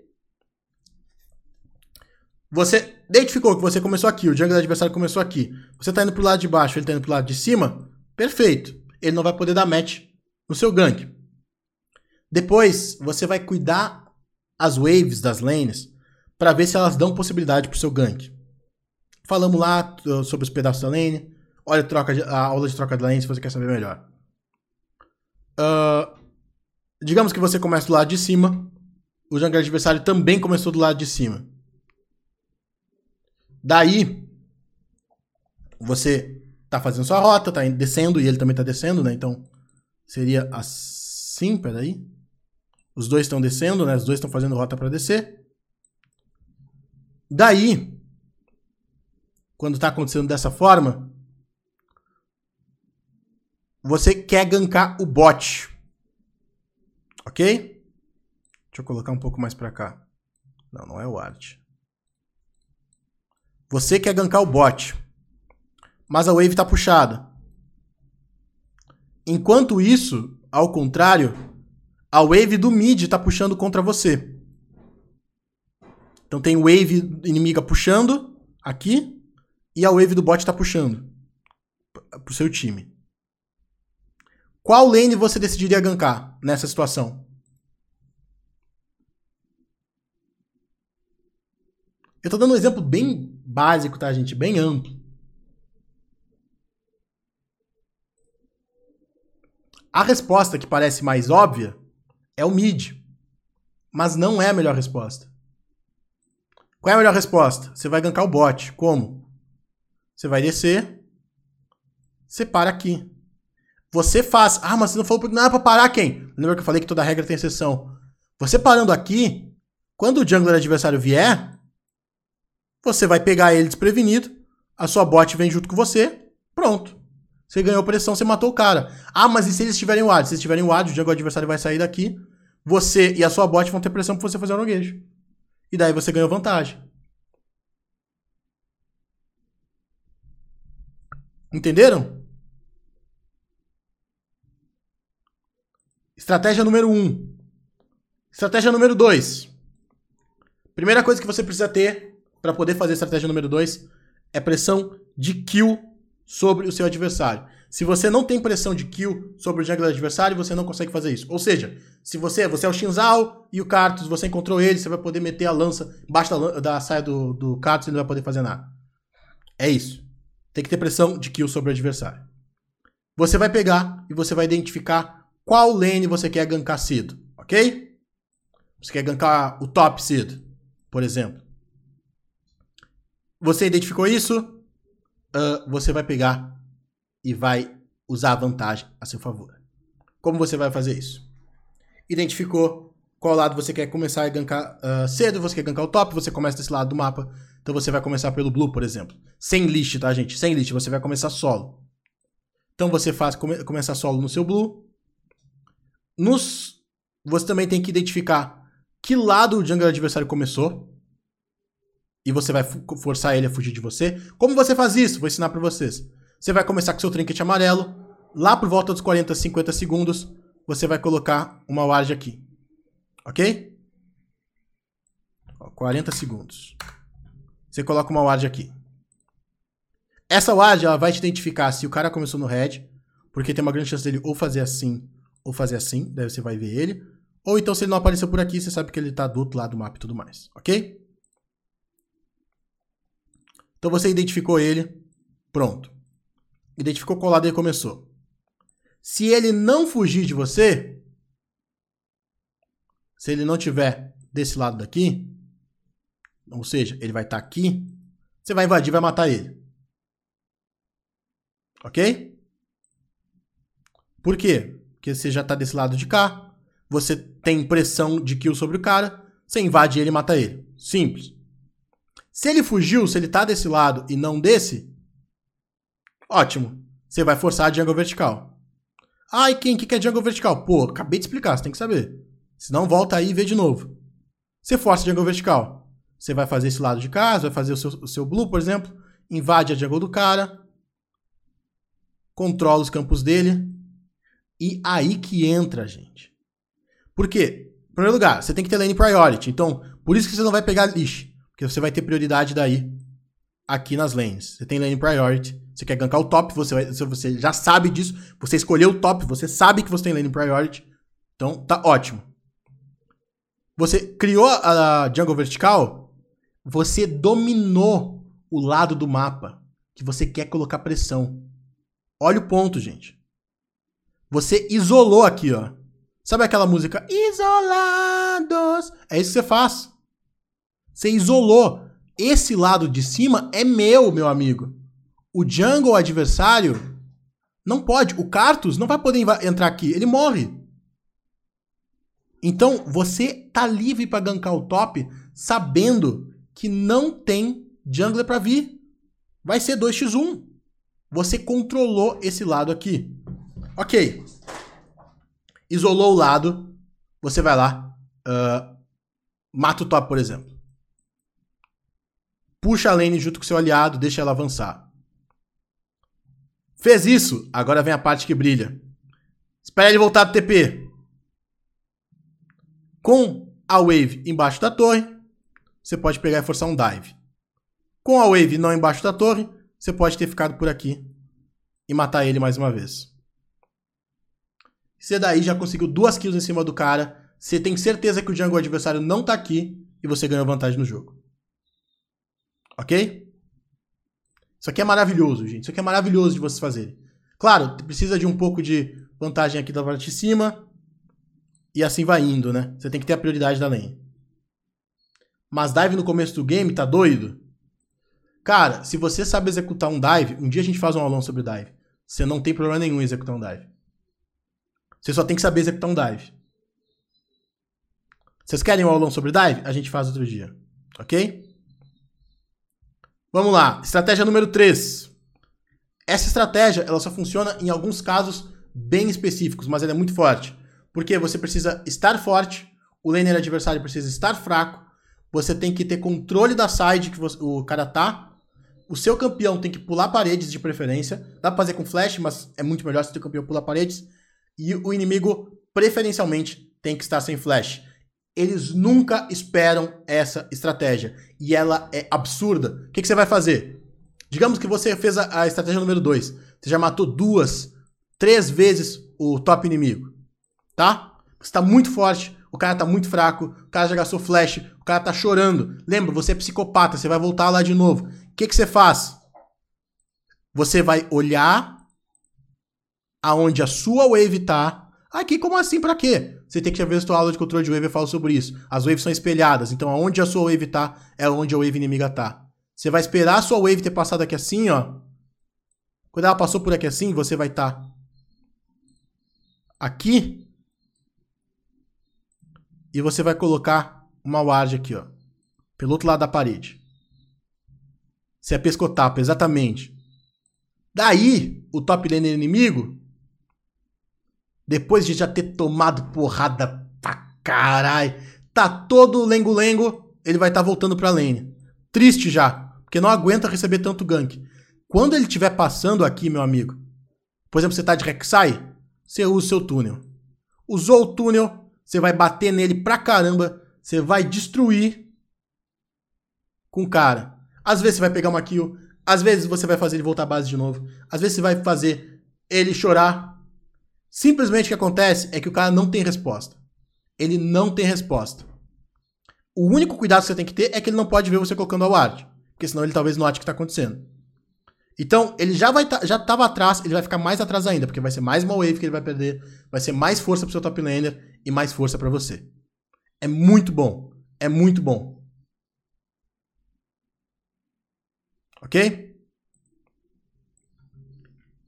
Você identificou que você começou aqui, o jungle adversário começou aqui. Você tá indo pro lado de baixo, ele tá indo pro lado de cima. Perfeito. Ele não vai poder dar match no seu gank. Depois, você vai cuidar as waves das lanes para ver se elas dão possibilidade pro seu gank. Falamos lá sobre os pedaços da lane. Olha a, troca de, a aula de troca de lane se você quer saber melhor. Uh, digamos que você começa do lado de cima. O jungle adversário também começou do lado de cima. Daí, você tá fazendo sua rota, tá descendo e ele também tá descendo, né? Então, seria assim, peraí. Os dois estão descendo, né? Os dois estão fazendo rota para descer. Daí, quando tá acontecendo dessa forma, você quer gankar o bot. Ok? Deixa eu colocar um pouco mais para cá. Não, não é o art. Você quer gankar o bot, mas a wave está puxada. Enquanto isso, ao contrário, a wave do mid está puxando contra você. Então tem wave inimiga puxando aqui e a wave do bot está puxando pro seu time. Qual lane você decidiria gankar nessa situação? Eu tô dando um exemplo bem básico, tá, gente? Bem amplo. A resposta que parece mais óbvia é o mid. Mas não é a melhor resposta. Qual é a melhor resposta? Você vai gankar o bot. Como? Você vai descer. Você para aqui. Você faz. Ah, mas você não falou. Não é pra parar quem? Lembra que eu falei que toda regra tem exceção? Você parando aqui, quando o jungler adversário vier, você vai pegar ele desprevenido, a sua bot vem junto com você, pronto. Você ganhou pressão, você matou o cara. Ah, mas e se eles tiverem ward? Se eles tiverem ward, o jungle adversário vai sair daqui, você e a sua bot vão ter pressão pra você fazer o noguejo. E daí você ganhou vantagem. Entenderam? Estratégia número 1. Um. Estratégia número 2. Primeira coisa que você precisa ter para poder fazer estratégia número 2 é pressão de kill sobre o seu adversário. Se você não tem pressão de kill sobre o jungle adversário, você não consegue fazer isso. Ou seja, se você, você é o Shinzal e o Kartus, você encontrou ele, você vai poder meter a lança embaixo da, da saia do, do Kartus e não vai poder fazer nada. É isso. Tem que ter pressão de kill sobre o adversário. Você vai pegar e você vai identificar qual lane você quer gankar cedo, ok? Você quer gankar o top cedo, por exemplo. Você identificou isso? Uh, você vai pegar e vai usar a vantagem a seu favor. Como você vai fazer isso? Identificou, qual lado você quer começar a gankar uh, cedo, você quer gankar o top, você começa desse lado do mapa. Então você vai começar pelo blue, por exemplo. Sem list, tá, gente? Sem list, você vai começar solo. Então você faz come, começar solo no seu blue. Nos, você também tem que identificar que lado o jungle adversário começou. E você vai forçar ele a fugir de você. Como você faz isso? Vou ensinar pra vocês. Você vai começar com seu trinket amarelo. Lá por volta dos 40, 50 segundos, você vai colocar uma ward aqui. Ok? 40 segundos. Você coloca uma ward aqui. Essa ward ela vai te identificar se o cara começou no red, porque tem uma grande chance dele ou fazer assim ou fazer assim, daí você vai ver ele. Ou então se ele não apareceu por aqui, você sabe que ele tá do outro lado do mapa e tudo mais, ok? Então você identificou ele, pronto. Identificou qual lado ele começou. Se ele não fugir de você, se ele não tiver desse lado daqui, ou seja, ele vai estar tá aqui, você vai invadir, vai matar ele. Ok? Por quê? Porque você já está desse lado de cá, você tem pressão de kill sobre o cara, você invade ele e mata ele. Simples. Se ele fugiu, se ele tá desse lado e não desse, ótimo. Você vai forçar a jungle vertical. Ai, quem que quer jungle vertical? Pô, acabei de explicar, você tem que saber. Senão volta aí e vê de novo. Você força a jungle vertical. Você vai fazer esse lado de casa, vai fazer o seu, o seu blue, por exemplo, invade a jungle do cara, controla os campos dele, e aí que entra, gente. Por quê? Em primeiro lugar, você tem que ter lane priority. Então, por isso que você não vai pegar leash. Porque você vai ter prioridade daí aqui nas lanes. Você tem lane priority. Você quer gankar o top, você, vai, você já sabe disso. Você escolheu o top, você sabe que você tem lane priority. Então, tá ótimo. Você criou a jungle vertical, você dominou o lado do mapa que você quer colocar pressão. Olha o ponto, gente. Você isolou aqui, ó. Sabe aquela música Isolados? É isso que você faz. Você isolou. Esse lado de cima é meu, meu amigo. O jungle adversário não pode. O Cartus não vai poder entrar aqui. Ele morre. Então, você tá livre para gankar o top sabendo que não tem jungler para vir. Vai ser 2x1. Você controlou esse lado aqui. Ok. Isolou o lado. Você vai lá. Uh, mata o top, por exemplo. Puxa a lane junto com seu aliado, deixa ela avançar. Fez isso, agora vem a parte que brilha. Espera ele voltar do TP. Com a wave embaixo da torre, você pode pegar e forçar um dive. Com a wave não embaixo da torre, você pode ter ficado por aqui e matar ele mais uma vez. Você daí já conseguiu duas kills em cima do cara, você tem certeza que o jungle adversário não tá aqui e você ganhou vantagem no jogo. Ok? Isso aqui é maravilhoso, gente. Isso aqui é maravilhoso de vocês fazerem. Claro, precisa de um pouco de vantagem aqui da parte de cima. E assim vai indo, né? Você tem que ter a prioridade da lane. Mas dive no começo do game, tá doido? Cara, se você sabe executar um dive, um dia a gente faz um aulão sobre dive. Você não tem problema nenhum em executar um dive. Você só tem que saber executar um dive. Vocês querem um aulão sobre dive? A gente faz outro dia. Ok? Vamos lá, estratégia número 3. Essa estratégia, ela só funciona em alguns casos bem específicos, mas ela é muito forte. Porque você precisa estar forte, o laner adversário precisa estar fraco, você tem que ter controle da side que você, o cara tá, o seu campeão tem que pular paredes de preferência, dá pra fazer com flash, mas é muito melhor se o campeão pular paredes, e o inimigo preferencialmente tem que estar sem flash. Eles nunca esperam essa estratégia. E ela é absurda. O que, que você vai fazer? Digamos que você fez a, a estratégia número 2. Você já matou duas, três vezes o top inimigo. Tá? Você tá muito forte, o cara tá muito fraco, o cara já gastou flash, o cara tá chorando. Lembra, você é psicopata, você vai voltar lá de novo. O que, que você faz? Você vai olhar aonde a sua wave tá Aqui, como assim? Pra quê? Você tem que ver a sua aula de controle de wave e fala sobre isso. As waves são espelhadas, então aonde a sua wave tá é onde a wave inimiga tá. Você vai esperar a sua wave ter passado aqui assim, ó. Quando ela passou por aqui assim, você vai estar tá aqui. e você vai colocar uma ward aqui, ó. Pelo outro lado da parede. Você é pescotapa, exatamente. Daí, o top laner inimigo, depois de já ter tomado porrada pra caralho, tá todo lengo-lengo, ele vai estar tá voltando pra lane. Triste já, porque não aguenta receber tanto gank. Quando ele estiver passando aqui, meu amigo, por exemplo, você tá de Rek'Sai, você usa o seu túnel. Usou o túnel, você vai bater nele pra caramba, você vai destruir com o cara. Às vezes você vai pegar uma kill, às vezes você vai fazer ele voltar à base de novo, às vezes você vai fazer ele chorar. Simplesmente o que acontece é que o cara não tem resposta. Ele não tem resposta. O único cuidado que você tem que ter é que ele não pode ver você colocando a ward, porque senão ele talvez note o que está acontecendo. Então, ele já vai tá, já tava atrás, ele vai ficar mais atrás ainda, porque vai ser mais uma wave que ele vai perder, vai ser mais força pro seu top laner e mais força para você. É muito bom. É muito bom. Ok?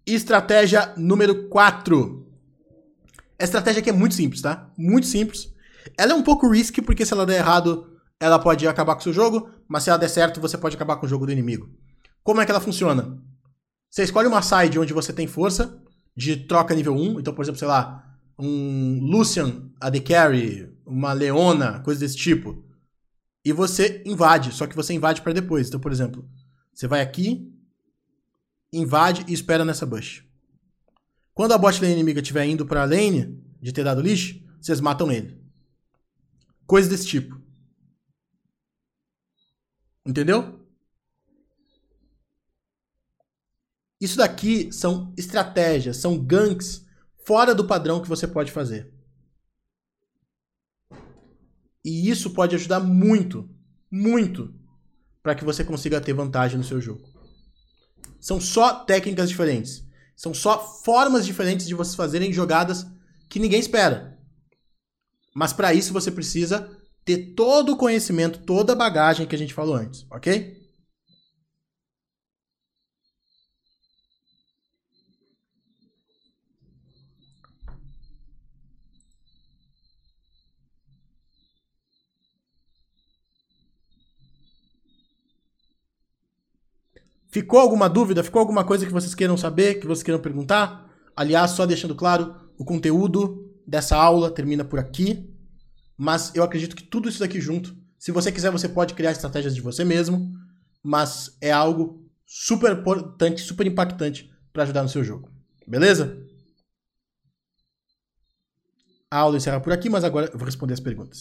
Estratégia número 4. A estratégia aqui é muito simples, tá? Muito simples. Ela é um pouco risky, porque se ela der errado, ela pode acabar com o seu jogo, mas se ela der certo, você pode acabar com o jogo do inimigo. Como é que ela funciona? Você escolhe uma side onde você tem força, de troca nível 1, então, por exemplo, sei lá, um Lucian AD Carry, uma Leona, coisa desse tipo. E você invade, só que você invade para depois. Então, por exemplo, você vai aqui, invade e espera nessa bush. Quando a bot lane inimiga estiver indo pra lane de ter dado lixo, vocês matam ele. Coisas desse tipo. Entendeu? Isso daqui são estratégias, são ganks fora do padrão que você pode fazer. E isso pode ajudar muito, muito para que você consiga ter vantagem no seu jogo. São só técnicas diferentes. São só formas diferentes de vocês fazerem jogadas que ninguém espera. Mas para isso você precisa ter todo o conhecimento, toda a bagagem que a gente falou antes, ok? Ficou alguma dúvida? Ficou alguma coisa que vocês queiram saber, que vocês queiram perguntar? Aliás, só deixando claro, o conteúdo dessa aula termina por aqui. Mas eu acredito que tudo isso daqui junto, se você quiser, você pode criar estratégias de você mesmo, mas é algo super importante, super impactante para ajudar no seu jogo. Beleza? A aula encerra por aqui, mas agora eu vou responder as perguntas.